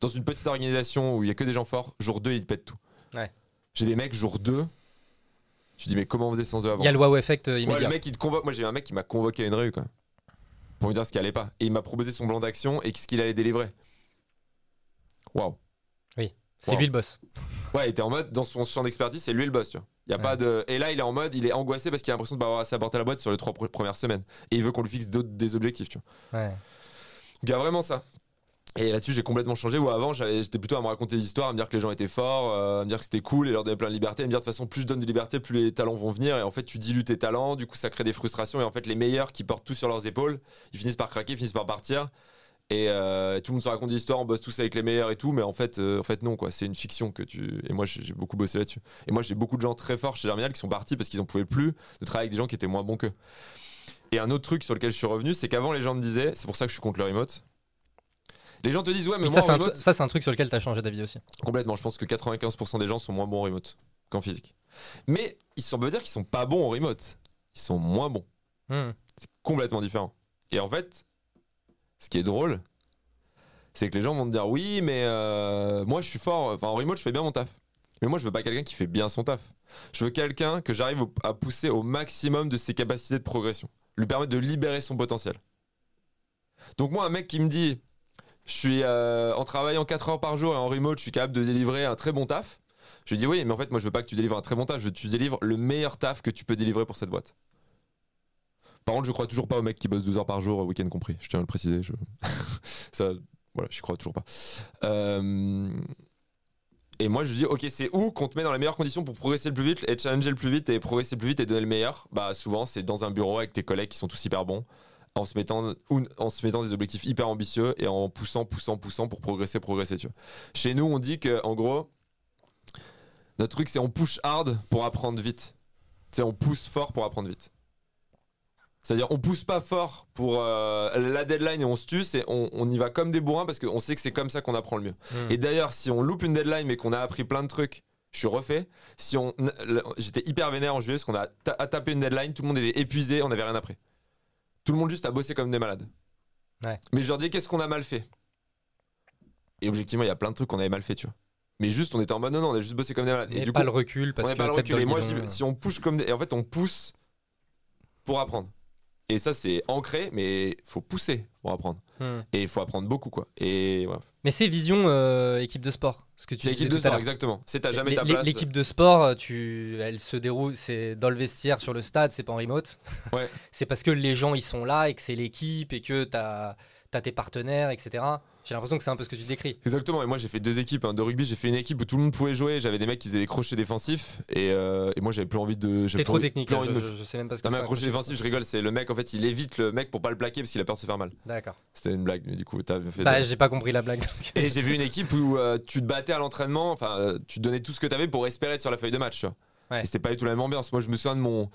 dans une petite organisation où il y a que des gens forts, jour 2, il te pète tout. Ouais. J'ai des mecs jour 2, tu dis mais comment on faisait sans eux avant Il y a le wow effect euh, Ouais, le mec, il te convoque. Moi, j'ai un mec qui m'a convoqué à une rue, quoi. Pour me dire ce qui allait pas. Et il m'a proposé son plan d'action et ce qu'il allait délivrer. Waouh. C'est Wow. lui le boss. Ouais, il était en mode, dans son champ d'expertise, c'est lui le boss, tu vois. Y a Ouais. pas de... Et là, il est en mode, il est angoissé parce qu'il a l'impression de pas avoir assez apporté à la boîte sur les trois pre- premières semaines. Et il veut qu'on lui fixe des objectifs, tu vois. Ouais. Donc, il y a vraiment ça. Et là-dessus, j'ai complètement changé. Où avant, j'étais plutôt à me raconter des histoires, à me dire que les gens étaient forts, euh, à me dire que c'était cool et leur donner plein de liberté. À me dire de toute façon, plus je donne de liberté, plus les talents vont venir. Et en fait, tu dilues tes talents. Du coup, ça crée des frustrations. Et en fait, les meilleurs qui portent tout sur leurs épaules, ils finissent par craquer, ils finissent par partir. Et euh, tout le monde se raconte des histoires, on bosse tous avec les meilleurs et tout. Mais en fait, euh, en fait non, quoi. C'est une fiction que tu. Et moi, j'ai beaucoup bossé là-dessus. Et moi, j'ai beaucoup de gens très forts chez Germinal qui sont partis parce qu'ils en pouvaient plus de travailler avec des gens qui étaient moins bons qu'eux. Et un autre truc sur lequel je suis revenu, c'est qu'avant, les gens me disaient, c'est pour ça que je suis contre le remote. Les gens te disent, ouais, mais Mais moi, ça, c'est en un, remote, ça, c'est un truc sur lequel tu as changé d'avis aussi. Complètement, je pense que 95% des gens sont moins bons en remote qu'en physique. Mais ils sont, veut dire qu'ils sont pas bons en remote. Ils sont moins bons. Hmm. C'est complètement différent. Et en fait, ce qui est drôle, c'est que les gens vont te dire oui, mais euh, moi je suis fort. Enfin, en remote, je fais bien mon taf. Mais moi, je veux pas quelqu'un qui fait bien son taf. Je veux quelqu'un que j'arrive à pousser au maximum de ses capacités de progression. Lui permettre de libérer son potentiel. Donc, moi, un mec qui me dit je suis euh, en travaillant 4 heures par jour et en remote, je suis capable de délivrer un très bon taf. Je lui dis oui, mais en fait, moi, je veux pas que tu délivres un très bon taf, je veux que tu délivres le meilleur taf que tu peux délivrer pour cette boîte. Par contre, je crois toujours pas aux mecs qui bossent 12 heures par jour, week-end compris. Je tiens à le préciser. Je... Voilà, j'y crois toujours pas. Euh, Et moi, je dis, ok, c'est où qu'on te met dans les meilleures conditions pour progresser le plus vite et challenger le plus vite et progresser le plus vite et donner le meilleur? Bah, souvent, c'est dans un bureau avec tes collègues qui sont tous hyper bons, en se mettant, ou en se mettant des objectifs hyper ambitieux et en poussant, poussant, poussant pour progresser, progresser, tu vois. Chez nous, on dit que, en gros, notre truc, c'est on push hard pour apprendre vite. Sais, on pousse fort pour apprendre vite. C'est-à-dire, on pousse pas fort pour euh, la deadline et on se tue, c'est on, on y va comme des bourrins parce qu'on sait que c'est comme ça qu'on apprend le mieux. Hmm. Et d'ailleurs, si on loupe une deadline mais qu'on a appris plein de trucs, je suis refait. Si on, j'étais hyper vénère en juillet parce qu'on a ta- a tapé une deadline, tout le monde était épuisé, on n'avait rien appris. Tout le monde juste a bossé comme des malades. Ouais. Mais je leur dis qu'est-ce qu'on a mal fait? Et objectivement, il y a plein de trucs qu'on avait mal fait, tu vois. Mais juste, on était en mode non, non, on a juste bossé comme des malades. Mais et du pas coup, le recul parce on que pas le recul. Et moi, je dis, si on pousse comme des. Et en fait, on pousse pour apprendre. Et ça, c'est ancré, mais faut pousser pour apprendre. Hmm. Et il faut apprendre beaucoup, quoi. Et. Mais c'est vision euh, équipe de sport. Ce que tu C'est l'équipe de sport, exactement. C'est t'as jamais ta place. L'équipe de sport, tu, elle se déroule, c'est dans le vestiaire, sur le stade, c'est pas en remote. Ouais. c'est parce que les gens ils sont là et que c'est l'équipe et que t'as as tes partenaires, etc. J'ai l'impression que c'est un peu ce que tu décris. Exactement, et moi j'ai fait deux équipes hein. de rugby. J'ai fait une équipe où tout le monde pouvait jouer. J'avais des mecs qui faisaient des crochets défensifs, et, euh, et moi j'avais plus envie de. T'es trop envie- technique, là, je, me- sais même pas ce que Non, mais c'est. un crochet défensif, je rigole, c'est le mec en fait il évite le mec pour pas le plaquer parce qu'il a peur de se faire mal. D'accord. C'était une blague, mais du coup t'as fait. Bah, j'ai pas compris la blague. Et j'ai vu une équipe où euh, tu te battais à l'entraînement, enfin euh, tu donnais tout ce que t'avais pour espérer être sur la feuille de match. Ouais. Et c'était pas du tout la même ambiance. Moi je me souviens de mon.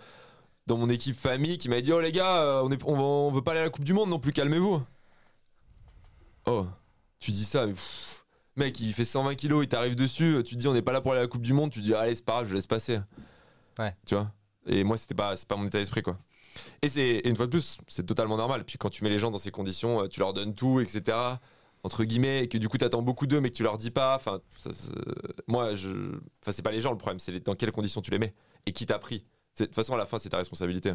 Dans mon équipe famille qui m'a dit Oh les gars, euh, on, est, on, va- on veut pas aller à la Coupe du Monde non plus, calmez-vous. Oh, tu dis ça, mais pff, mec, il fait 120 kilos, il t'arrive dessus, tu te dis on n'est pas là pour aller à la Coupe du Monde, tu te dis allez, c'est pas grave, je laisse passer. Ouais. Tu vois? Et moi, c'était pas, c'est pas mon état d'esprit, quoi. Et, c'est, une fois de plus, c'est totalement normal. Puis quand tu mets les gens dans ces conditions, euh, tu leur donnes tout, etc. Entre guillemets, et que du coup t'attends beaucoup d'eux, mais que tu leur dis pas. Enfin, ça- ça- moi, je. Enfin, c'est pas les gens le problème, c'est dans quelles conditions tu les mets et qui t'a pris. De toute façon, à la fin, c'est ta responsabilité.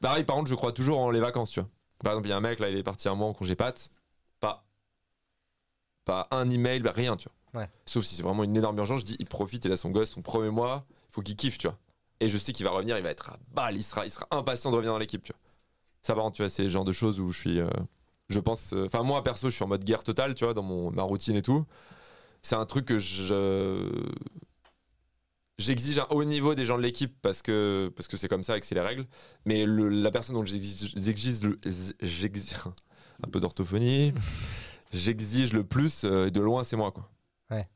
Pareil, par contre, je crois toujours en les vacances, tu vois. Par exemple, il y a un mec, là, il est parti un mois en congé pâte. Pas. Pas un email, bah, rien, tu vois. Ouais. Sauf si c'est vraiment une énorme urgence, je dis, il profite, il a son gosse, son premier mois, il faut qu'il kiffe, tu vois. Et je sais qu'il va revenir, il va être à balle, il sera, il sera impatient de revenir dans l'équipe, tu vois. Ça, par contre, tu vois, c'est le genre de choses où je suis. euh, je pense. euh, Enfin, moi, perso, je suis en mode guerre totale, tu vois, dans mon, ma routine et tout. C'est un truc que je. j'exige un haut niveau des gens de l'équipe parce que parce que c'est comme ça et que c'est les règles. Mais le- la personne dont j'exige, j'exige le- j'exige un peu d'orthophonie, j'exige le plus euh, et de loin c'est moi quoi. Ouais.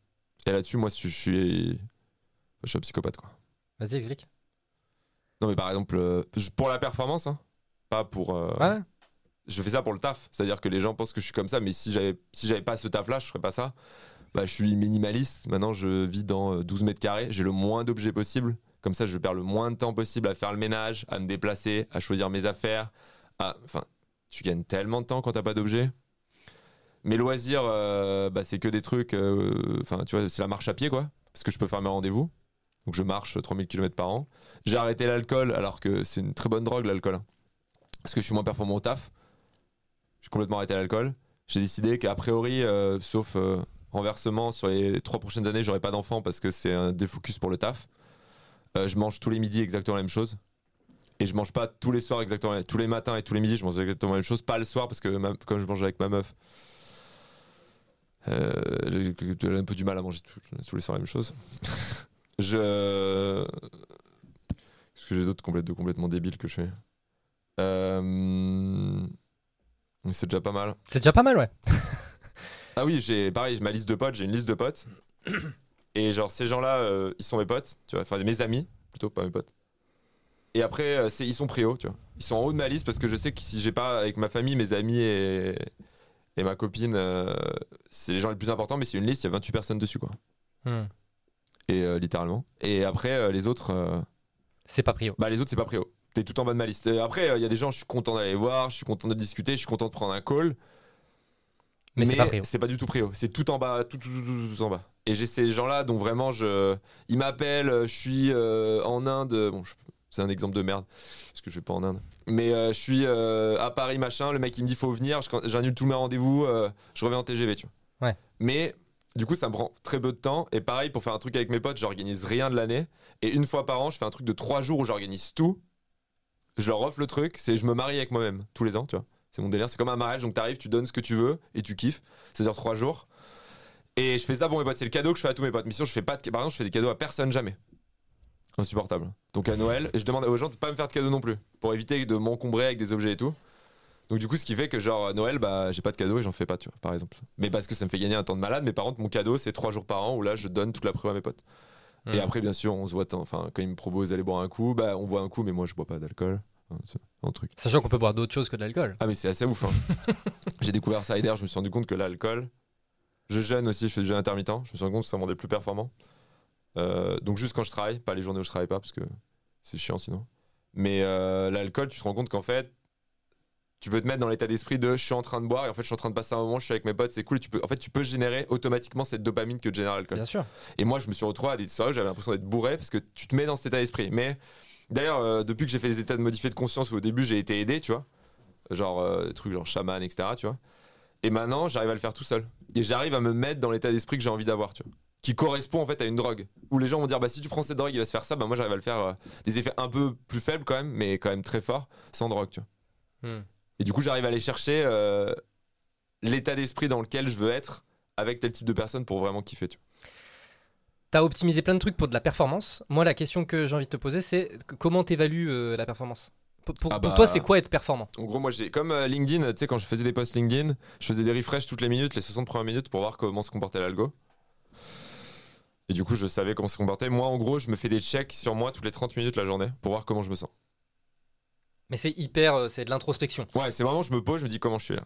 Et là-dessus moi je suis je suis un psychopathe quoi. Vas-y, explique. Non mais par exemple euh, pour la performance hein, pas pour euh, Ouais. je fais ça pour le taf. C'est-à-dire que les gens pensent que je suis comme ça, mais si j'avais si j'avais pas ce taf-là, je ferais pas ça. Bah, je suis minimaliste. Maintenant, je vis dans euh, 12 mètres carrés. J'ai le moins d'objets possible. Comme ça, je perds le moins de temps possible à faire le ménage, à me déplacer, à choisir mes affaires. à- Enfin, tu gagnes tellement de temps quand t'as pas d'objets. Mes loisirs, euh, bah, c'est que des trucs. euh, Enfin, tu vois, c'est la marche à pied, quoi. Parce que je peux faire mes rendez-vous. Donc, je marche 3000 km par an. J'ai arrêté l'alcool, alors que c'est une très bonne drogue, l'alcool. hein. Parce que je suis moins performant au taf. J'ai complètement arrêté l'alcool. J'ai décidé qu'a priori, euh, sauf renversement, sur les trois prochaines années, j'aurai pas d'enfant parce que c'est un défocus pour le taf. Je mange tous les midis exactement la même chose. Et je mange pas tous les soirs exactement tous les matins et tous les midis, je mange exactement la même chose. Pas le soir parce que comme je mange avec ma meuf, euh, j'ai j'ai un peu du mal à manger tous, les soirs la même chose. je. Qu'est-ce que j'ai d'autre complète- de complètement débile que je fais? Euh, C'est déjà pas mal. C'est déjà pas mal, ouais. Ah oui, j'ai pareil, ma liste de potes, j'ai une liste de potes. Et genre ces gens-là, euh, ils sont mes potes, tu vois, enfin mes amis, plutôt pas mes potes. Et après, euh, ils sont prio, tu vois. Ils sont en haut de ma liste parce que je sais que si j'ai pas avec ma famille, mes amis et, et ma copine, euh, c'est les gens les plus importants, mais c'est une liste, il y a 28 personnes dessus, quoi. Hmm. Et euh, littéralement. Et après, euh, les autres, C'est pas prio. bah les autres, c'est pas prio. T'es tout en bas de ma liste. Et après, il y a des gens, je suis content d'aller voir, je suis content de discuter, je suis content de prendre un call. Mais c'est pas prio. C'est pas du tout prio. C'est tout en bas, tout, tout, tout, tout, en bas. Et j'ai ces gens-là dont vraiment je. Ils m'appellent, je suis en Inde. Bon, je- c'est un exemple de merde, parce que je vais pas en Inde. Mais euh, je suis euh, à Paris, machin. Le mec, il me dit faut venir. J'annule tous mes rendez-vous. euh, je reviens en TGV, tu vois. Ouais. Mais du coup, ça me prend très peu de temps. Et pareil, pour faire un truc avec mes potes, j'organise rien de l'année. Et une fois par an, je fais un truc de trois jours où j'organise tout. Je leur offre le truc. C'est je me marie avec moi-même tous les ans, tu vois. C'est mon délire. C'est comme un mariage. Donc t'arrives, tu donnes ce que tu veux et tu kiffes. C'est-à-dire trois jours. Et je fais ça pour mes potes. C'est le cadeau que je fais à tous mes potes. Mais sinon, je fais pas de... Par exemple, je fais des cadeaux à personne jamais. Insupportable. Donc à Noël, je demande aux gens de pas me faire de cadeaux non plus. Pour éviter de m'encombrer avec des objets et tout. Donc du coup, ce qui fait que genre à Noël, bah j'ai pas de cadeau et j'en fais pas, tu vois, par exemple. Mais parce que ça me fait gagner un temps de malade. Mais par contre, mon cadeau, c'est trois jours par an où là, je donne toute la preuve à mes potes. Et Hmm. après, bien sûr, on se voit. Enfin, quand ils me proposent d'aller boire un coup, bah on boit un coup, mais moi, je bois pas d'alcool. Un truc. Sachant qu'on peut boire d'autres choses que de l'alcool. Ah mais c'est assez ouf. hein. J'ai découvert ça et d'ailleurs je me suis rendu compte que l'alcool, je jeûne aussi, je fais du jeûne intermittent. Je me suis rendu compte que ça me rendait plus performant. Euh, donc juste quand je travaille, pas les journées où je travaille pas parce que c'est chiant sinon. Mais euh, l'alcool, tu te rends compte qu'en fait, tu peux te mettre dans l'état d'esprit de je suis en train de boire et en fait je suis en train de passer un moment, je suis avec mes potes, c'est cool. Et tu peux, en fait, tu peux générer automatiquement cette dopamine que génère l'alcool. Bien sûr. Et moi, je me suis retrouvé à des soirées où j'avais l'impression d'être bourré parce que tu te mets dans cet état d'esprit. Mais d'ailleurs, euh, depuis que j'ai fait des états de modifiés de conscience où au début j'ai été aidé, tu vois, genre euh, des trucs genre chaman, etc., tu vois. Et maintenant, j'arrive à le faire tout seul. Et j'arrive à me mettre dans l'état d'esprit que j'ai envie d'avoir, tu vois. Qui correspond en fait à une drogue. Où les gens vont dire, bah si tu prends cette drogue, il va se faire ça. Bah moi, j'arrive à le faire euh, des effets un peu plus faibles quand même, mais quand même très forts, sans drogue, tu vois. Hmm. Et du coup, j'arrive à aller chercher euh, l'état d'esprit dans lequel je veux être avec tel type de personne pour vraiment kiffer, tu vois. T'as optimisé plein de trucs pour de la performance. Moi, la question que j'ai envie de te poser, c'est comment t'évalues euh, la performance? Pour, pour- Ah pour bah- toi, c'est quoi être performant? En gros, moi, j'ai comme euh, LinkedIn, tu sais, quand je faisais des posts LinkedIn, je faisais des refresh toutes les minutes, les 60 premières minutes pour voir comment se comportait l'algo. Et du coup, je savais comment se comportait. Moi, en gros, je me fais des checks sur moi toutes les 30 minutes la journée pour voir comment je me sens. Mais c'est hyper, euh, c'est de l'introspection. Ouais, c'est vraiment, je me pose, je me dis comment je suis là.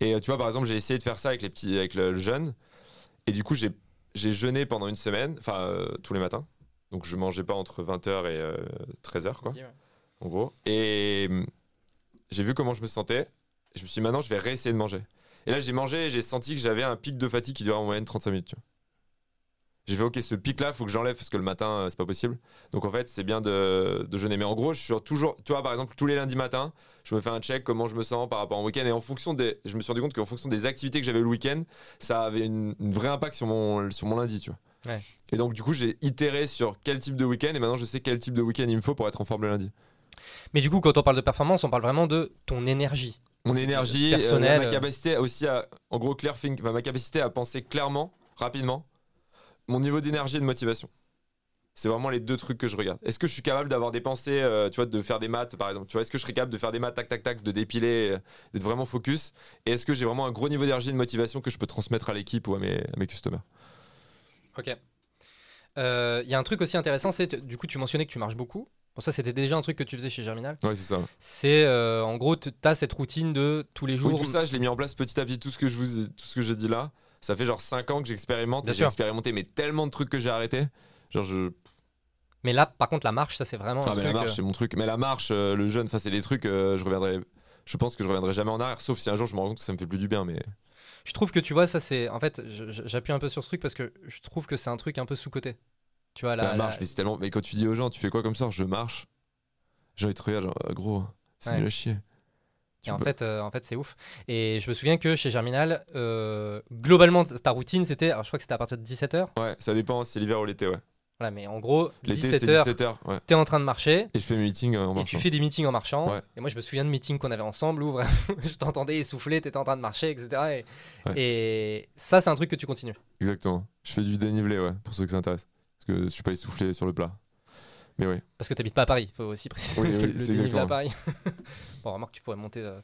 Et euh, tu vois, par exemple, j'ai essayé de faire ça avec les petits, avec le jeûne. Et du coup, j'ai jeûné pendant une semaine, enfin, euh, tous les matins. Donc, je mangeais pas entre 20h et 13h, quoi. en gros. Et hum, j'ai vu comment je me sentais. Je me suis dit, maintenant, je vais réessayer de manger. Et là, j'ai mangé et j'ai senti que j'avais un pic de fatigue qui durait en moyenne 35 minutes. tu vois. J'ai fait, ok, ce pic-là, faut que j'enlève parce que le matin, euh, c'est pas possible. Donc, en fait, c'est bien de, de jeûner. Mais en gros, je suis toujours, tu vois, par exemple, tous les lundis matins, je me fais un check comment je me sens par rapport au week-end. Et en fonction des, je me suis rendu compte qu'en fonction des activités que j'avais le week-end, ça avait une, une vraie impact sur mon, sur mon lundi, tu vois. Ouais. Et donc, du coup, j'ai itéré sur quel type de week-end et maintenant, je sais quel type de week-end il me faut pour être en forme le lundi. Mais du coup, quand on parle de performance, on parle vraiment de ton énergie. mon énergie, personnel, euh, ma capacité aussi à, en gros, clear think, ma capacité à penser clairement, rapidement, mon niveau d'énergie et de motivation. C'est vraiment les deux trucs que je regarde. Est-ce que je suis capable d'avoir des pensées, euh, tu vois, de faire des maths par exemple Tu vois, est-ce que je serais capable de faire des maths, tac, tac, tac, de dépiler, euh, d'être vraiment focus? Et est-ce que j'ai vraiment un gros niveau d'énergie et de motivation que je peux transmettre à l'équipe ou à mes, à mes customers? Ok. Euh, Il y a un truc aussi intéressant, c'est du coup tu mentionnais que tu marches beaucoup. Bon, ça c'était déjà un truc que tu faisais chez Germinal. Ouais, c'est ça. C'est en gros, tu as cette routine de tous les jours. Oui, tout ça, je l'ai mis en place petit à petit. Tout ce que je vous, ai- tout ce que j'ai dit là, ça fait genre 5 ans que j'expérimente. J'ai expérimenté, mais tellement de trucs que j'ai arrêté. Genre, je. Mais là, par contre, la marche, ça c'est vraiment. un Ah, mais la marche, euh, c'est mon truc. Mais la marche, euh, le jeûne, enfin, c'est des trucs, euh, je reviendrai. Je pense que je reviendrai jamais en arrière, sauf si un jour je me rends compte que ça me fait plus du bien. Mais Je trouve que tu vois, ça c'est. En fait, j'appuie un peu sur ce truc parce que je trouve que c'est un truc un peu sous-côté. Tu vois, la, la, la- marche, mais c'est tellement. Mais quand tu dis aux gens, tu fais quoi comme ça Je marche. J'ai envie de te regarder, genre, gros, c'est Ouais. nul à chier. Et en fait, euh, en fait c'est ouf. Et je me souviens que chez Germinal, euh, globalement, ta routine c'était. Alors je crois que c'était à partir de 17h. Ouais, ça dépend si c'est l'hiver ou l'été, ouais. Voilà, mais en gros, L'été, c'est 17h, 17h, ouais. t'es en train de marcher. Et je fais mes meetings euh, en Et marchant. tu fais des meetings en marchant. Ouais. Et moi, je me souviens de meetings qu'on avait ensemble où vraiment, je t'entendais essouffler, t'étais en train de marcher, etc. Et, Ouais. et ça, c'est un truc que tu continues. Exactement. Je fais du dénivelé, ouais, pour ceux que ça intéresse. Parce que je suis pas essoufflé sur le plat. Mais. Parce que t'habites pas à Paris, faut aussi préciser. Oui, oui, le c'est à. Paris. bon, remarque, tu pourrais monter euh,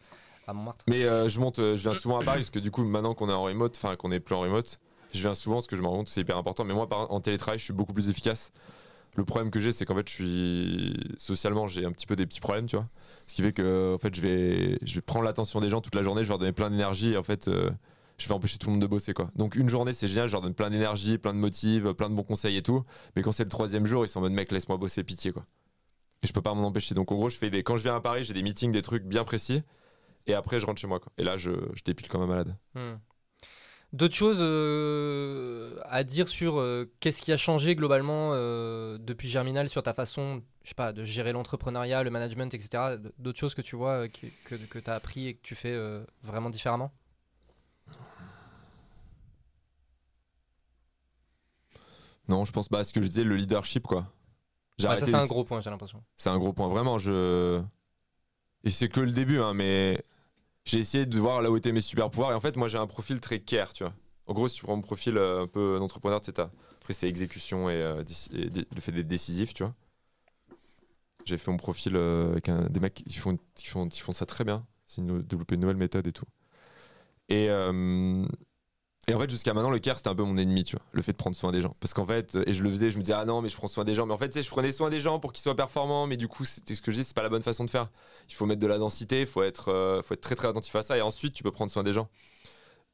à Montmartre. Mais euh, je monte, euh, je viens souvent à Paris parce que du coup, maintenant qu'on est en remote, enfin qu'on est plus en remote, je viens souvent parce que je me rends compte que c'est hyper important. Mais moi, par- en télétravail, je suis beaucoup plus efficace. Le problème que j'ai, c'est qu'en fait, je suis socialement, j'ai un petit peu des petits problèmes, tu vois. Ce qui fait que, en fait, je vais, je vais prendre l'attention des gens toute la journée, je vais leur donner plein d'énergie et en fait, euh, je vais empêcher tout le monde de bosser, quoi. Donc, une journée, c'est génial, je leur donne plein d'énergie, plein de motifs, plein de bons conseils et tout. Mais quand c'est le troisième jour, ils sont en mode mec, laisse-moi bosser, pitié, quoi. Et je peux pas m'en empêcher. Donc, en gros, je fais des, quand je viens à Paris, j'ai des meetings, des trucs bien précis. Et après, je rentre chez moi. Et là, je, je dépile comme un malade. Hmm. D'autres choses euh, à dire sur euh, qu'est-ce qui a changé globalement euh, depuis Germinal sur ta façon, de gérer l'entrepreneuriat, le management, etc. D'autres choses que tu vois qui- que, que tu as appris et que tu fais vraiment différemment? Non, je pense pas à ce que je disais, le leadership, quoi. J'ai Ouais, Ça, c'est un gros point, j'ai l'impression. C'est un gros point. Vraiment, je. Et c'est que le début, hein, mais j'ai essayé de voir là où étaient mes super pouvoirs. Et en fait, moi, j'ai un profil très care, tu vois. En gros, si tu prends mon profil euh, un peu d'entrepreneur, tu sais, après, c'est exécution et, euh, et le fait d'être décisif, tu vois. J'ai fait mon profil euh, avec un- des mecs qui font, qui, font, qui font ça très bien. C'est développer une nouvelle méthode et tout. Et, euh, et en fait, jusqu'à maintenant, le care, c'était un peu mon ennemi, tu vois. Le fait de prendre soin des gens. Parce qu'en fait, et je le faisais, je me disais, ah non, mais je prends soin des gens. Mais en fait, tu sais, je prenais soin des gens pour qu'ils soient performants. Mais du coup, c'était ce que je dis, c'est pas la bonne façon de faire. Il faut mettre de la densité, il faut être, euh, faut être très très attentif à ça. Et ensuite, tu peux prendre soin des gens.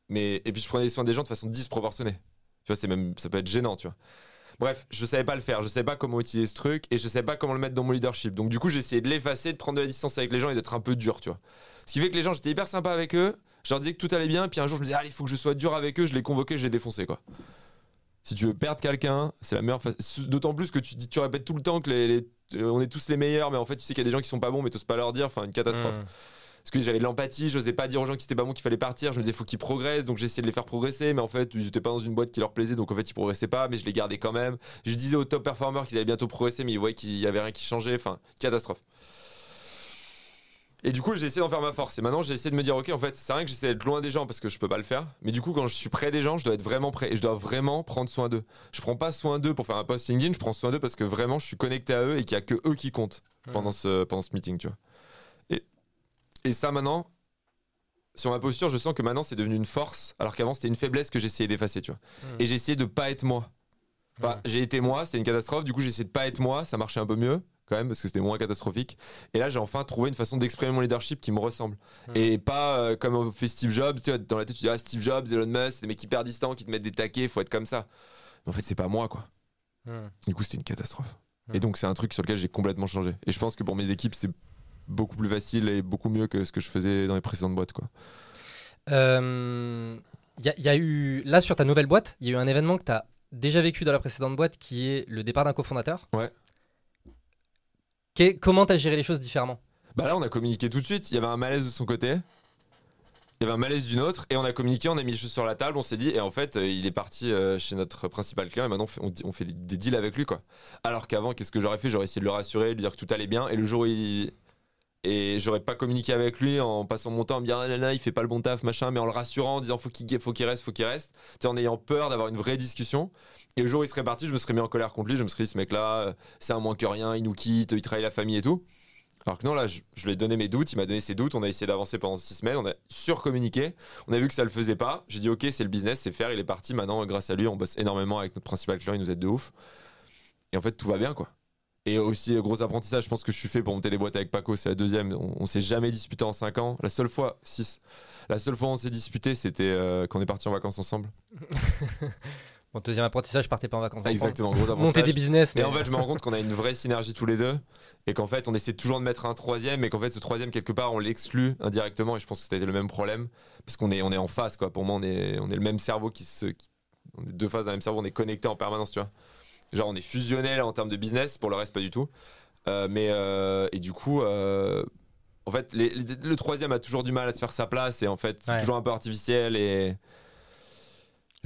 Mais, et puis, je prenais soin des gens de façon disproportionnée. Tu vois, même, ça peut être gênant, tu vois. Bref, je savais pas le faire, je savais pas comment utiliser ce truc et je savais pas comment le mettre dans mon leadership. Donc du coup, j'ai essayé de l'effacer, de prendre de la distance avec les gens et d'être un peu dur, tu vois. Ce qui fait que les gens, j'étais hyper sympa avec eux, je leur disais que tout allait bien, puis un jour je me disais, allez, il faut que je sois dur avec eux, je les convoquais, je les défonçais, quoi. Si tu veux perdre quelqu'un, c'est la meilleure façon. D'autant plus que tu, tu répètes tout le temps que les, les- euh, on est tous les meilleurs, mais en fait, tu sais qu'il y a des gens qui sont pas bons, mais t'oses pas leur dire, enfin, une catastrophe. Hmm. Parce que j'avais de l'empathie, j'osais pas dire aux gens qui étaient pas bons qu'il fallait partir. Je me disais, faut qu'ils progressent, donc j'essayais de les faire progresser, mais en fait, ils étaient pas dans une boîte qui leur plaisait, donc en fait, ils progressaient pas, mais je les gardais quand même. Je disais aux top performers qu'ils allaient bientôt progresser, mais ils voyaient qu'il y avait rien qui changeait. Enfin, catastrophe. Et du coup, j'ai essayé d'en faire ma force. Et maintenant, j'ai essayé de me dire, ok, en fait, c'est vrai que j'essaie d'être loin des gens parce que je peux pas le faire. Mais du coup, quand je suis près des gens, je dois être vraiment près et je dois vraiment prendre soin d'eux. Je prends pas soin d'eux pour faire un post LinkedIn, je prends soin d'eux parce que vraiment, je suis connecté à eux et qu'il y a que eux qui comptent pendant ce, pendant ce meeting, tu vois. Et, et ça, maintenant, sur ma posture, je sens que maintenant, c'est devenu une force, alors qu'avant, c'était une faiblesse que j'essayais d'effacer, tu vois. Hmm. Et essayé de pas être moi. Enfin, Hmm. J'ai été moi, c'était une catastrophe, du coup, j'ai essayé de pas être moi, ça marchait un peu mieux, quand même, parce que c'était moins catastrophique. Et là, j'ai enfin trouvé une façon d'exprimer mon leadership qui me ressemble. Hmm. Et pas euh, comme fait Steve Jobs, tu vois, dans la tête, tu dis, ah, Steve Jobs, Elon Musk, c'est des mecs hyper distants qui te mettent des taquets, faut être comme ça. Mais en fait, c'est pas moi, quoi. Hmm. Du coup, c'était une catastrophe. Hmm. Et donc, c'est un truc sur lequel j'ai complètement changé. Et je pense que pour mes équipes, c'est beaucoup plus facile et beaucoup mieux que ce que je faisais dans les précédentes boîtes, quoi. Euh, Il y, a- il y a eu, là sur ta nouvelle boîte, il y a eu un événement que tu as déjà vécu dans la précédente boîte qui est le départ d'un cofondateur. Ouais. Comment tu as géré les choses différemment? Bah là, on a communiqué tout de suite. Il y avait un malaise de son côté. Il y avait un malaise d'une autre. Et on a communiqué, on a mis les choses sur la table, on s'est dit. Et en fait, euh, il est parti euh, chez notre principal client. Et maintenant, on fait, des, deals avec lui, quoi. Alors qu'avant, qu'est-ce que j'aurais fait? J'aurais essayé de le rassurer, de lui dire que tout allait bien. Et le jour où il. Et j'aurais pas communiqué avec lui en passant mon temps à me dire ah là là, il fait pas le bon taf, machin, mais en le rassurant, en disant faut qu'il faut qu'il reste, faut qu'il reste, en ayant peur d'avoir une vraie discussion. Et le jour où il serait parti, je me serais mis en colère contre lui. Je me serais dit, ce mec-là, euh, c'est un moins que rien, il nous quitte, il trahit la famille et tout. Alors que non, là, je, lui ai donné mes doutes, il m'a donné ses doutes, on a essayé d'avancer pendant six semaines, on a surcommuniqué, on a vu que ça le faisait pas. J'ai dit, ok, c'est le business, c'est faire, il est parti. Maintenant, grâce à lui, on bosse énormément avec notre principal client, il nous aide de ouf. Et en fait, tout va bien, quoi. Et aussi, gros apprentissage, je pense que je suis fait pour monter des boîtes avec Paco, c'est la deuxième. On, on s'est jamais disputé en cinq ans. La seule fois, six. La seule fois où on s'est disputé, c'était euh, quand on est parti en vacances ensemble. Mon deuxième apprentissage, je partais pas en vacances. Exactement, gros apprentissage. Monter des business, mais Et en fait, je me rends compte qu'on a une vraie synergie tous les deux. Et qu'en fait, on essaie toujours de mettre un troisième. Et qu'en fait, ce troisième, quelque part, on l'exclut indirectement. Et je pense que c'était le même problème. Parce qu'on est, on est en face, quoi. Pour moi, on est, on est le même cerveau qui se. qui- on est deux phases d'un même cerveau. On est connecté en permanence, tu vois. Genre, on est fusionnel en termes de business. Pour le reste, pas du tout. Euh, mais. euh, et du coup. euh, en fait, les- les- le troisième a toujours du mal à se faire sa place. Et en fait, c'est Ouais. toujours un peu artificiel. Et.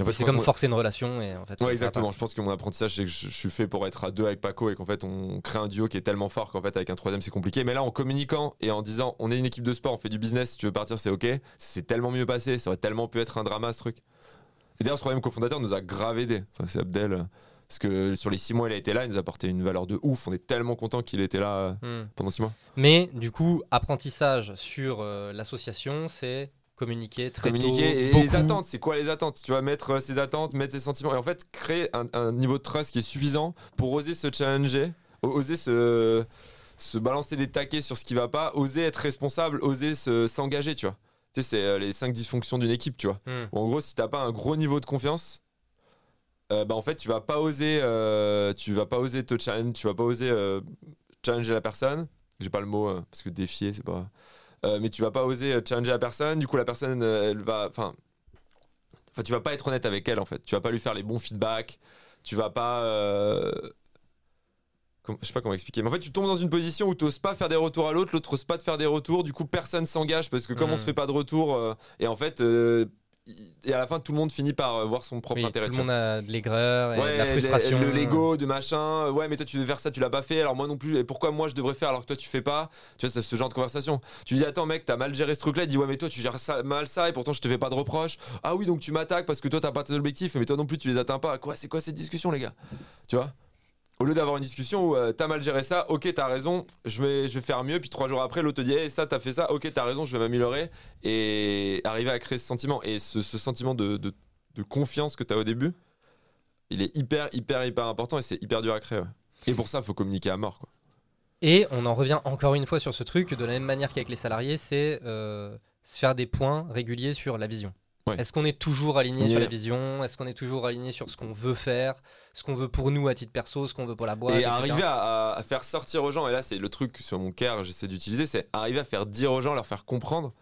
Et en fait, c'est comme forcer une relation et en fait. Ouais, exactement. Je pense que mon apprentissage, c'est que je, je suis fait pour être à deux avec Paco et qu'en fait, on crée un duo qui est tellement fort qu'en fait, avec un troisième, c'est compliqué. Mais là, en communiquant et en disant, on est une équipe de sport, on fait du business, si tu veux partir, c'est ok. C'est tellement mieux passé. Ça aurait tellement pu être un drama, ce truc. Et d'ailleurs, ce troisième cofondateur nous a grave aidé. Enfin, c'est Abdel. euh, Parce que sur les six mois, il a été là, il nous a apporté une valeur de ouf. On est tellement content qu'il était là euh, Hmm. pendant six mois. Mais du coup, apprentissage sur euh, l'association, c'est communiquer très communiquer tôt, et beaucoup. les attentes c'est quoi les attentes? Tu vas mettre euh, ses attentes mettre ses sentiments et en fait créer un, un niveau de trust qui est suffisant pour oser se challenger oser se se balancer des taquets sur ce qui va pas oser être responsable oser se- s'engager tu vois tu sais c'est euh, les cinq dysfonctions d'une équipe tu vois Hmm. En gros si t'as pas un gros niveau de confiance euh, bah en fait tu vas pas oser euh, tu vas pas oser te challenge tu vas pas oser euh, challenger la personne j'ai pas le mot euh, parce que défier c'est pas euh, mais tu vas pas oser euh, challenger la personne. Du coup la personne euh, elle va enfin tu vas pas être honnête avec elle en fait. Tu vas pas lui faire les bons feedbacks. Tu vas pas euh, com- je sais pas comment expliquer. Mais en fait tu tombes dans une position où tu oses pas faire des retours à l'autre l'autre ose pas te faire des retours. Du coup personne s'engage parce que comme on Mhm. se fait pas de retour euh, et en fait euh, et à la fin tout le monde finit par euh, voir son propre Oui, intérêt tout le monde a de l'aigreur et Ouais, de la frustration. le Lego, de machin. Ouais, mais toi tu veux faire ça, tu l'as pas fait. Alors moi non plus. Et pourquoi moi je devrais faire alors que toi tu fais pas? Tu vois, c'est ce genre de conversation. Tu dis attends mec, t'as mal géré ce truc-là. Il dit ouais mais toi tu gères ça, mal ça et pourtant je te fais pas de reproches. Ah oui donc tu m'attaques parce que toi t'as pas tes objectifs, mais toi non plus tu les atteins pas. Quoi C'est quoi cette discussion les gars? Tu vois? Au lieu d'avoir une discussion où euh, t'as mal géré ça, ok t'as raison, je vais, faire mieux, puis trois jours après l'autre te dit hey, ça t'as fait ça, ok t'as raison, je vais m'améliorer, et arriver à créer ce sentiment. Et ce, sentiment de, confiance que t'as au début, il est hyper, hyper, hyper important et c'est hyper dur à créer. Et pour ça, il faut communiquer à mort. Et on en revient encore une fois sur ce truc, de la même manière qu'avec les salariés, c'est euh, se faire des points réguliers sur la vision. Ouais. Est-ce qu'on est toujours aligné sur la vision? Est-ce qu'on est toujours aligné sur ce qu'on veut faire? Ce qu'on veut pour nous à titre perso, ce qu'on veut pour la boîte et etc. arriver à, à- à faire sortir aux gens, et là c'est le truc sur mon cœur, j'essaie d'utiliser, c'est arriver à faire dire aux gens, leur faire comprendre,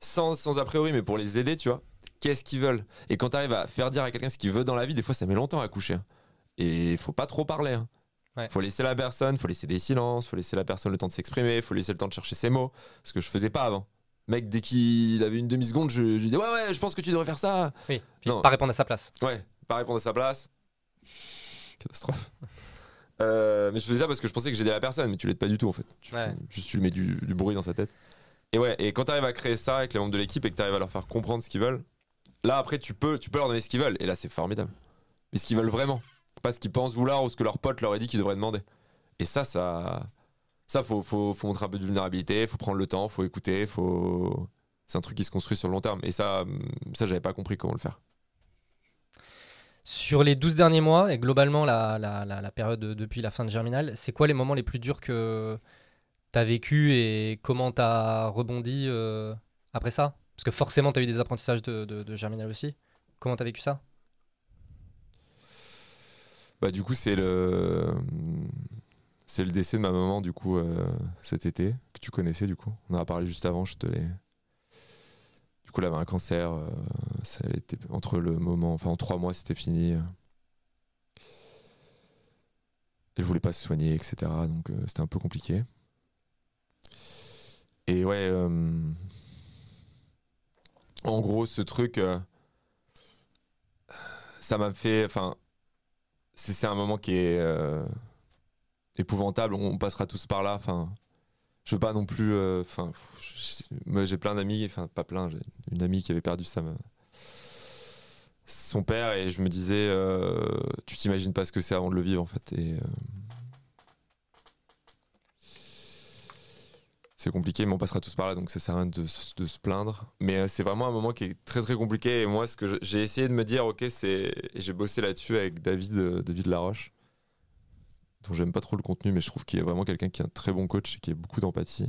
sans, sans a priori, mais pour les aider, tu vois, qu'est-ce qu'ils veulent. Et quand tu arrives à faire dire à quelqu'un ce qu'il veut dans la vie, des fois ça met longtemps à coucher. hein. Et faut pas trop parler. hein. Ouais. Faut laisser la personne, faut laisser des silences, faut laisser la personne le temps de s'exprimer, faut laisser le temps de chercher ses mots, ce que je faisais pas avant. Mec, dès qu'il avait une demi-seconde, je, je lui disais Ouais, ouais, je pense que tu devrais faire ça. Oui, puis Non. pas répondre à sa place. Ouais, pas répondre à sa place. Catastrophe. Euh, mais je faisais ça parce que je pensais que j'aidais la personne, mais tu l'aides pas du tout en fait. Tu, Ouais. Juste tu lui mets du, du bruit dans sa tête. Et ouais, et quand tu arrives à créer ça avec les membres de l'équipe et que tu arrives à leur faire comprendre ce qu'ils veulent, là après tu peux, tu peux leur donner ce qu'ils veulent. Et là c'est formidable. Mais ce qu'ils veulent vraiment. Pas ce qu'ils pensent vouloir ou ce que leur pote leur a dit qu'ils devraient demander. Et ça, ça. Ça, faut, faut, faut montrer un peu de vulnérabilité, faut prendre le temps, faut écouter, faut. C'est un truc qui se construit sur le long terme. Et ça, hum, ça j'avais pas compris comment le faire. Sur les 12 derniers mois, et globalement la, la, la, la période de- depuis la fin de Germinal, c'est quoi les moments les plus durs que tu as vécu et comment tu as rebondi euh, après ça? Parce que forcément, tu as eu des apprentissages de, de, de Germinal aussi. Comment tu as vécu ça? Bah du coup c'est le c'est le décès de ma maman du coup euh, cet été que tu connaissais du coup. On en a parlé juste avant, je te l'ai. Du coup elle avait un cancer, euh, entre le moment, enfin en trois mois c'était fini. Elle voulait pas se soigner etc. Donc euh, c'était un peu compliqué. Et ouais, en gros ce truc, ça m'a fait, enfin c'est un moment qui est épouvantable. On passera tous par là. Enfin, je veux pas non plus. euh, Enfin, j'ai plein d'amis. Enfin, pas plein. J'ai une amie qui avait perdu sa son père et je me disais, euh, tu t'imagines pas ce que c'est avant de le vivre en fait. Euh, c'est compliqué, mais on passera tous par là, donc ça sert à rien de, se plaindre. Mais c'est vraiment un moment qui est très très compliqué. Et moi, ce que j'ai essayé de me dire, ok, c'est. J'ai bossé là-dessus avec David, David Laroche, dont j'aime pas trop le contenu, mais je trouve qu'il est vraiment quelqu'un qui est un très bon coach et qui a beaucoup d'empathie.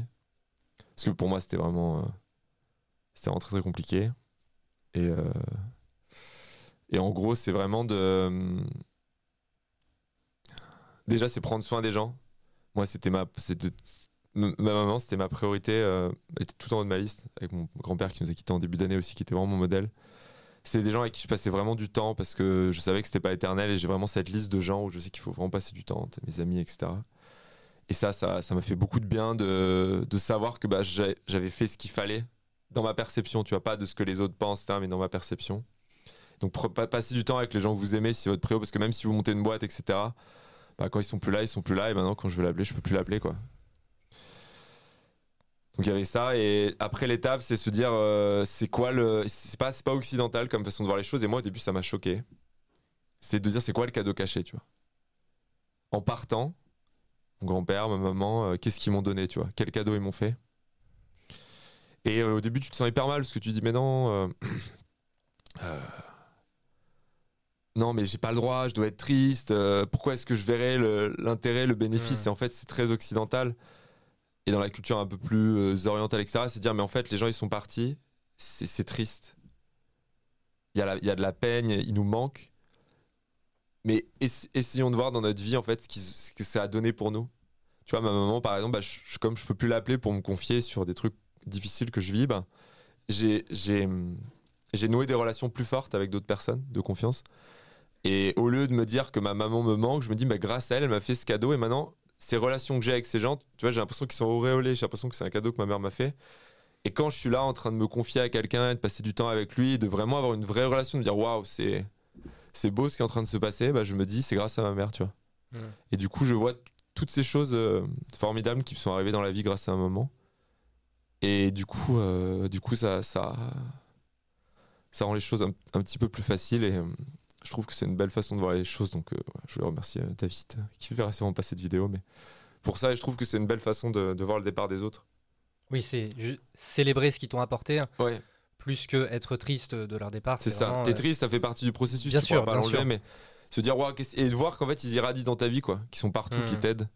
Parce que pour moi, c'était vraiment. euh, c'était très très compliqué. Et. euh, et en gros, c'est vraiment de. euh, Déjà, c'est prendre soin des gens. Moi, c'était ma. Ma maman, c'était ma priorité. elle était tout en haut de ma liste. Avec mon grand-père qui nous a quittés en début d'année aussi, qui était vraiment mon modèle. C'était des gens avec qui je passais vraiment du temps parce que je savais que c'était pas éternel et j'ai vraiment cette liste de gens où je sais qu'il faut vraiment passer du temps, mes amis, etc. Et ça, ça ça m'a fait beaucoup de bien de, de savoir que bah, j'avais fait ce qu'il fallait dans ma perception, tu vois, pas de ce que les autres pensent, etc., mais dans ma perception. Donc, pre- pa- passer du temps avec les gens que vous aimez, si c'est votre préo, parce que même si vous montez une boîte, etc., bah, quand ils sont plus là, ils sont plus là, et maintenant, quand je veux l'appeler, je peux plus l'appeler, quoi. Donc il y avait ça et après l'étape c'est se dire euh, c'est quoi le c'est pas c'est pas occidental comme façon de voir les choses et moi au début ça m'a choqué. C'est de dire c'est quoi le cadeau caché, tu vois? En partant, mon grand-père, ma maman, euh, qu'est-ce qu'ils m'ont donné, tu vois? Quel cadeau ils m'ont fait? Et euh, au début tu te sens hyper mal parce que tu dis mais non non mais j'ai pas le droit, je dois être triste, pourquoi est-ce que je verrais l'intérêt, le, bénéfice? Mm. Et en fait c'est très occidental et dans la culture un peu plus euh, orientale, etc., c'est dire, mais en fait, les gens, ils sont partis, c'est triste. Il y, a de la peine, il nous manque. Mais ess- essayons de voir dans notre vie, en fait, ce, que ça a donné pour nous. Tu vois, ma maman, par exemple, bah, je, comme je peux plus l'appeler pour me confier sur des trucs difficiles que je vis, hum, j'ai noué des relations plus fortes avec d'autres personnes, de confiance. Et au lieu de me dire que ma maman me manque, je me dis, bah, grâce à elle, elle m'a fait ce cadeau. Et maintenant, ces relations que j'ai avec ces gens, tu vois, j'ai l'impression qu'ils sont auréolés. J'ai l'impression que c'est un cadeau que ma mère m'a fait. Et quand je suis là en train de me confier à quelqu'un, et de passer du temps avec lui, de vraiment avoir une vraie relation, de dire waouh, c'est c'est beau ce qui est en train de se passer, bah, je me dis c'est grâce à ma mère, tu vois. Mm. Et du coup, je vois toutes ces choses euh, formidables qui me sont arrivées dans la vie grâce à un moment. Et du coup, euh, du coup, ça, ça, ça rend les choses un, un petit peu plus faciles et euh, je trouve que c'est une belle façon de voir les choses. Donc, euh, je voulais remercier euh, David euh, qui verra sûrement pas cette vidéo, mais pour ça, je trouve que c'est une belle façon de, de voir le départ des autres. Oui, c'est célébrer ce qu'ils t'ont apporté, hein, Ouais, plus que être triste de leur départ. c'est ça. T'es triste, ça fait partie du processus. Bien tu sûr, pas bien l'enlever, sûr. mais se dire, et de voir qu'en fait, ils irradient dans ta vie, quoi, qui sont partout, qui Mhm. t'aident.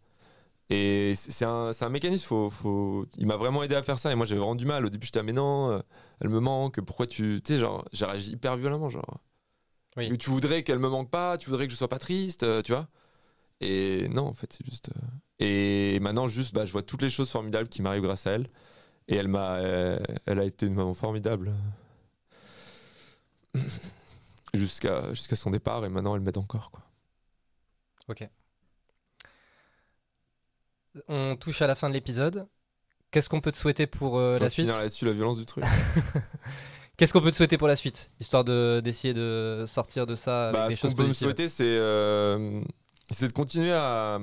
Et c'est un, un mécanisme, faut, faut... il m'a vraiment aidé à faire ça. Et moi, j'avais vraiment du mal. Au début, j'étais, ah, mais non, elle me manque, pourquoi tu. Tu sais, genre, j'ai réagi hyper violemment, genre. Oui. Mais tu voudrais qu'elle me manque pas, tu voudrais que je sois pas triste, euh, tu vois. Et non, en fait, c'est juste. euh, Et maintenant, juste, bah, je vois toutes les choses formidables qui m'arrivent grâce à elle. Et elle m'a, euh, elle a été une maman formidable jusqu'à jusqu'à son départ. Et maintenant, elle m'aide encore, quoi. Ok. On touche à la fin de l'épisode. Qu'est-ce qu'on peut te souhaiter pour euh, la suite finir là-dessus la violence du truc. Qu'est-ce qu'on peut te souhaiter pour la suite Histoire de- d'essayer de sortir de ça avec bah, des ce qu'on peut me souhaiter, c'est euh, c'est de continuer à.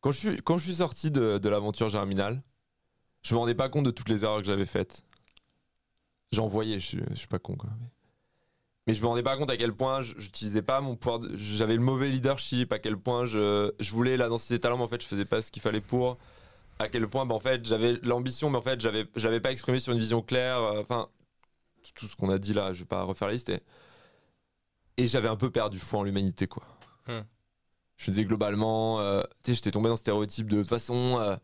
Quand je suis, quand je suis sorti de, de l'aventure germinale, je me rendais pas compte de toutes les erreurs que j'avais faites. J'en voyais, je, je suis pas con quoi. Mais, mais je me rendais pas compte à quel point j'utilisais pas mon pouvoir. de- J'avais le mauvais leadership, à quel point je, je voulais la densité des talents, mais en fait je faisais pas ce qu'il fallait pour. À quel point, bah, en fait, j'avais l'ambition, mais en fait, j'avais, j'avais pas exprimé sur une vision claire. euh, Enfin, tout- tout ce qu'on a dit là, je vais pas refaire la liste. Et, et j'avais un peu perdu foi en l'humanité, quoi. Hmm. Je me disais globalement, euh, tu sais, j'étais tombé dans ce stéréotype de, de toute façon. euh,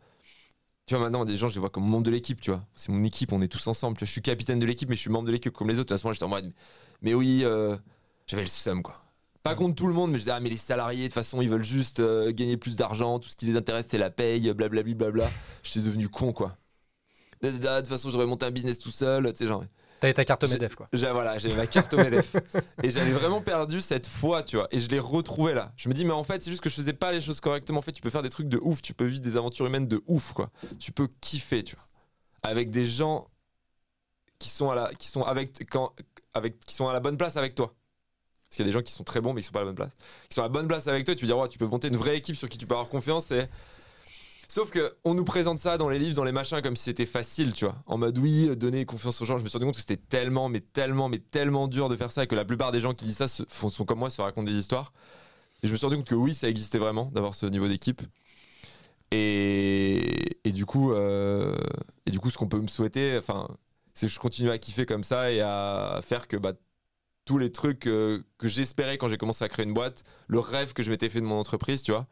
tu vois, maintenant, des gens, je les vois comme membre de l'équipe, tu vois. C'est mon équipe, on est tous ensemble. Tu vois, je suis capitaine de l'équipe, mais je suis membre de l'équipe comme les autres. À ce moment, j'étais en mode, mais oui, j'avais le seum, quoi. Pas contre tout le monde, mais je disais, ah, mais les salariés, de toute façon, ils veulent juste euh, gagner plus d'argent. Tout ce qui les intéresse, c'est la paye, blablabli, blabla. J'étais devenu con, quoi. De toute façon, j'aurais monté un business tout seul, tu sais, genre. T'avais ta carte J'ai- MEDEF, quoi. J'ai- Voilà, j'avais ma carte au MEDEF. et j'avais vraiment perdu cette foi, tu vois. Et je l'ai retrouvée là. Je me dis, mais en fait, c'est juste que je faisais pas les choses correctement. En fait, tu peux faire des trucs de ouf. Tu peux vivre des aventures humaines de ouf, quoi. Tu peux kiffer, tu vois. Avec des gens qui sont à la, qui sont avec, quand, avec, qui sont à la bonne place avec toi. Parce qu'il y a des gens qui sont très bons, mais qui sont pas à la bonne place. Qui sont à la bonne place avec toi. Tu peux dire, ouais, tu peux monter une vraie équipe sur qui tu peux avoir confiance. Et Sauf que on nous présente ça dans les livres, dans les machins, comme si c'était facile, tu vois. En mode oui, donner confiance aux gens. Je me suis rendu compte que c'était tellement, mais tellement, mais tellement dur de faire ça et que la plupart des gens qui disent ça sont comme moi, se racontent des histoires. Et je me suis rendu compte que oui, ça existait vraiment d'avoir ce niveau d'équipe. Et, et du coup, euh, et du coup, ce qu'on peut me souhaiter, enfin, c'est que je continue à kiffer comme ça et à faire que bah, tous les trucs euh, que j'espérais quand j'ai commencé à créer une boîte, le rêve que je m'étais fait de mon entreprise, tu vois,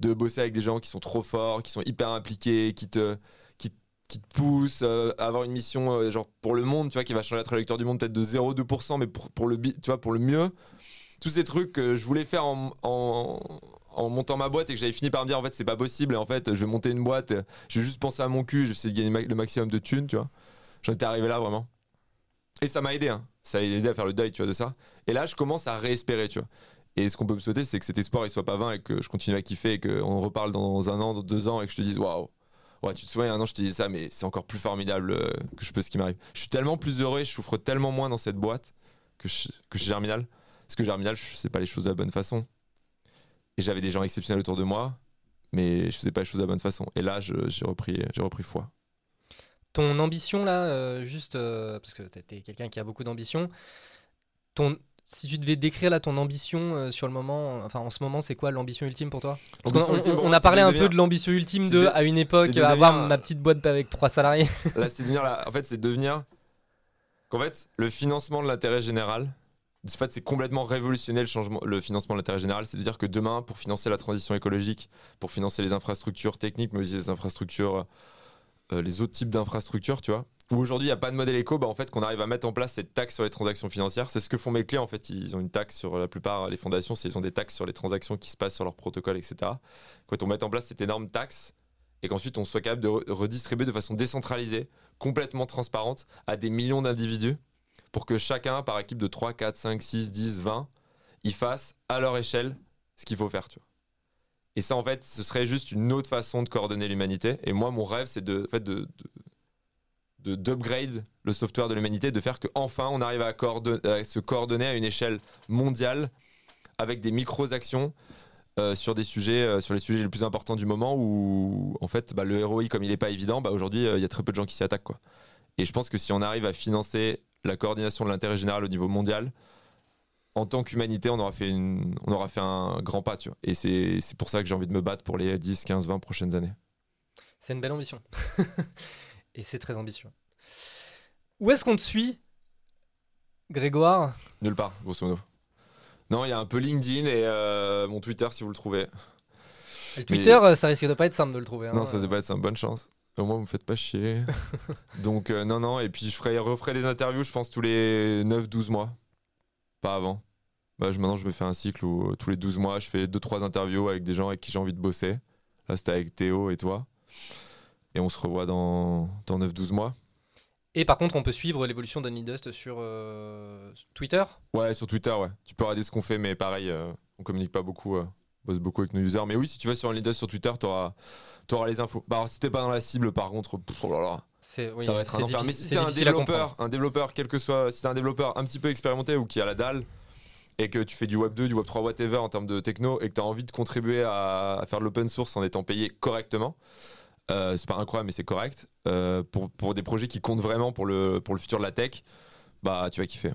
de bosser avec des gens qui sont trop forts, qui sont hyper impliqués, qui te, qui, te poussent euh, à avoir une mission euh, genre pour le monde, tu vois, qui va changer la trajectoire du monde peut-être de 0,2%, mais pour, pour le, tu vois, pour le mieux. Tous ces trucs que je voulais faire en, en, montant ma boîte et que j'avais fini par me dire en fait c'est pas possible et en fait je vais monter une boîte, je vais juste penser à mon cul, j'essaie de gagner le maximum de thunes, tu vois. J'en étais arrivé là vraiment. Et ça m'a aidé, hein. Ça m'a aidé à faire le deuil, tu vois, de ça. Et là, je commence à réespérer, tu vois. Et ce qu'on peut me souhaiter, c'est que cet espoir, il soit pas vain et que je continue à kiffer et qu'on reparle dans un an, dans deux ans et que je te dise, waouh, ouais, tu te souviens, il y a un an, je te disais ça, mais c'est encore plus formidable euh, que je peux ce qui m'arrive. Je suis tellement plus heureux et je souffre tellement moins dans cette boîte que, chez Germinal. Parce que Germinal, je sais pas les choses de la bonne façon. Et j'avais des gens exceptionnels autour de moi, mais je faisais pas les choses de la bonne façon. Et là, j'ai repris, repris foi. Ton ambition là, euh, juste euh, parce que t'es quelqu'un qui a beaucoup d'ambition. Ton, si tu devais décrire là ton ambition euh, sur le moment, enfin en ce moment, c'est quoi l'ambition ultime pour toi? Parce on, a parlé un peu de l'ambition ultime de, de- à une époque, de avoir ma petite boîte avec trois salariés. Là, c'est devenir la... En fait, c'est devenir. Qu'en fait, le financement de l'intérêt général, en fait, c'est complètement révolutionner le, changement, le financement de l'intérêt général. C'est de dire que demain, pour financer la transition écologique, pour financer les infrastructures techniques, mais aussi les infrastructures, euh, les autres types d'infrastructures, tu vois, où aujourd'hui, il n'y a pas de modèle éco, bah, en fait, qu'on arrive à mettre en place cette taxe sur les transactions financières. C'est ce que font mes clients, en fait. Ils ont une taxe sur la plupart, les fondations, c'est ils ont des taxes sur les transactions qui se passent sur leur protocole, etc. Quand on met en place cette énorme taxe, et qu'ensuite on soit capable de re- redistribuer de façon décentralisée, complètement transparente, à des millions d'individus, pour que chacun, par équipe de 3, 4, 5, 6, 10, 20, ils fassent à leur échelle ce qu'il faut faire. Tu vois. Et ça, en fait, ce serait juste une autre façon de coordonner l'humanité. Et moi, mon rêve, c'est de, en fait, de, de- de- d'upgrade le software de l'humanité, de faire qu'enfin on arrive à, à se coordonner à une échelle mondiale avec des micro-actions euh, sur des sujets, euh, sur les sujets les plus importants du moment où en fait bah, le ROI comme il n'est pas évident, bah, aujourd'hui euh, il y a très peu de gens qui s'y attaquent quoi. Et je pense que si on arrive à financer la coordination de l'intérêt général au niveau mondial, en tant qu'humanité, on aura fait une, on aura fait un grand pas, tu vois. Et c'est c'est pour ça que j'ai envie de me battre pour les 10, 15, 20 prochaines années. C'est une belle ambition. Et c'est très ambitieux. Où est-ce qu'on te suit, Grégoire? Nulle part, grosso modo. Non, il y a un peu LinkedIn et euh, mon Twitter si vous le trouvez. Le Twitter, euh, ça risque de pas être simple de le trouver. hein. Non, ça c'est pas être ça, bonne chance. Au moins, vous me faites pas chier. Donc, euh, non, non. Et puis, je ferai, referai des interviews, je pense, tous les 9-12 mois. Pas avant. Bah, je- maintenant, je me fais un cycle où euh, tous les 12 mois, je fais 2-3 interviews avec des gens avec qui j'ai envie de bosser. Là, c'était avec Théo et toi. Et on se revoit dans, dans 9-12 mois. Et par contre, on peut suivre l'évolution d'Only sur euh, Twitter? Ouais, sur Twitter, ouais. Tu peux regarder ce qu'on fait, mais pareil, euh, on communique pas beaucoup. Bosse beaucoup avec nos users. Mais oui, si tu vas sur OnlyDust sur Twitter, t'auras auras les infos. Bah, alors, si t'es pas dans la cible, par contre, pff, oh là là. Oui, ça va être un enfer. Mais si t'es un développeur, un développeur, quel que soit, si t'es un développeur un petit peu expérimenté ou qui a la dalle et que tu fais du Web 2, du Web 3, whatever en termes de techno et que tu as envie de contribuer à, à faire de l'open source en étant payé correctement, euh, c'est pas incroyable mais c'est correct, euh, pour, pour des projets qui comptent vraiment pour le, pour le futur de la tech, bah tu vas kiffer.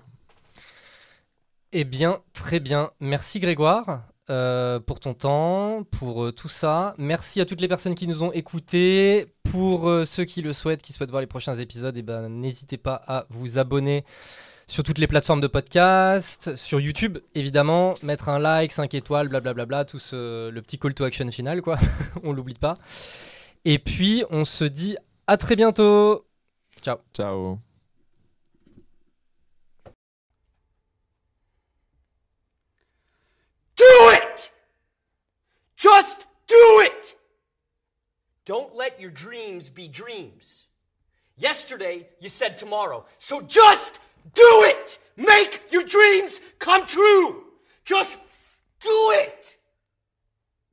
Eh bien, très bien. Merci Grégoire euh, pour ton temps, pour euh, tout ça. Merci à toutes les personnes qui nous ont écoutés. Pour euh, ceux qui le souhaitent, qui souhaitent voir les prochains épisodes, eh ben, n'hésitez pas à vous abonner sur toutes les plateformes de podcast, sur YouTube évidemment, mettre un like, 5 étoiles, blablabla, tout ce, le petit call to action final, quoi. on l'oublie pas. Et puis, on se dit à très bientôt. Ciao. Ciao. Do it! Just do it! Don't let your dreams be dreams. Yesterday, you said tomorrow. So just do it! Make your dreams come true! Just do it!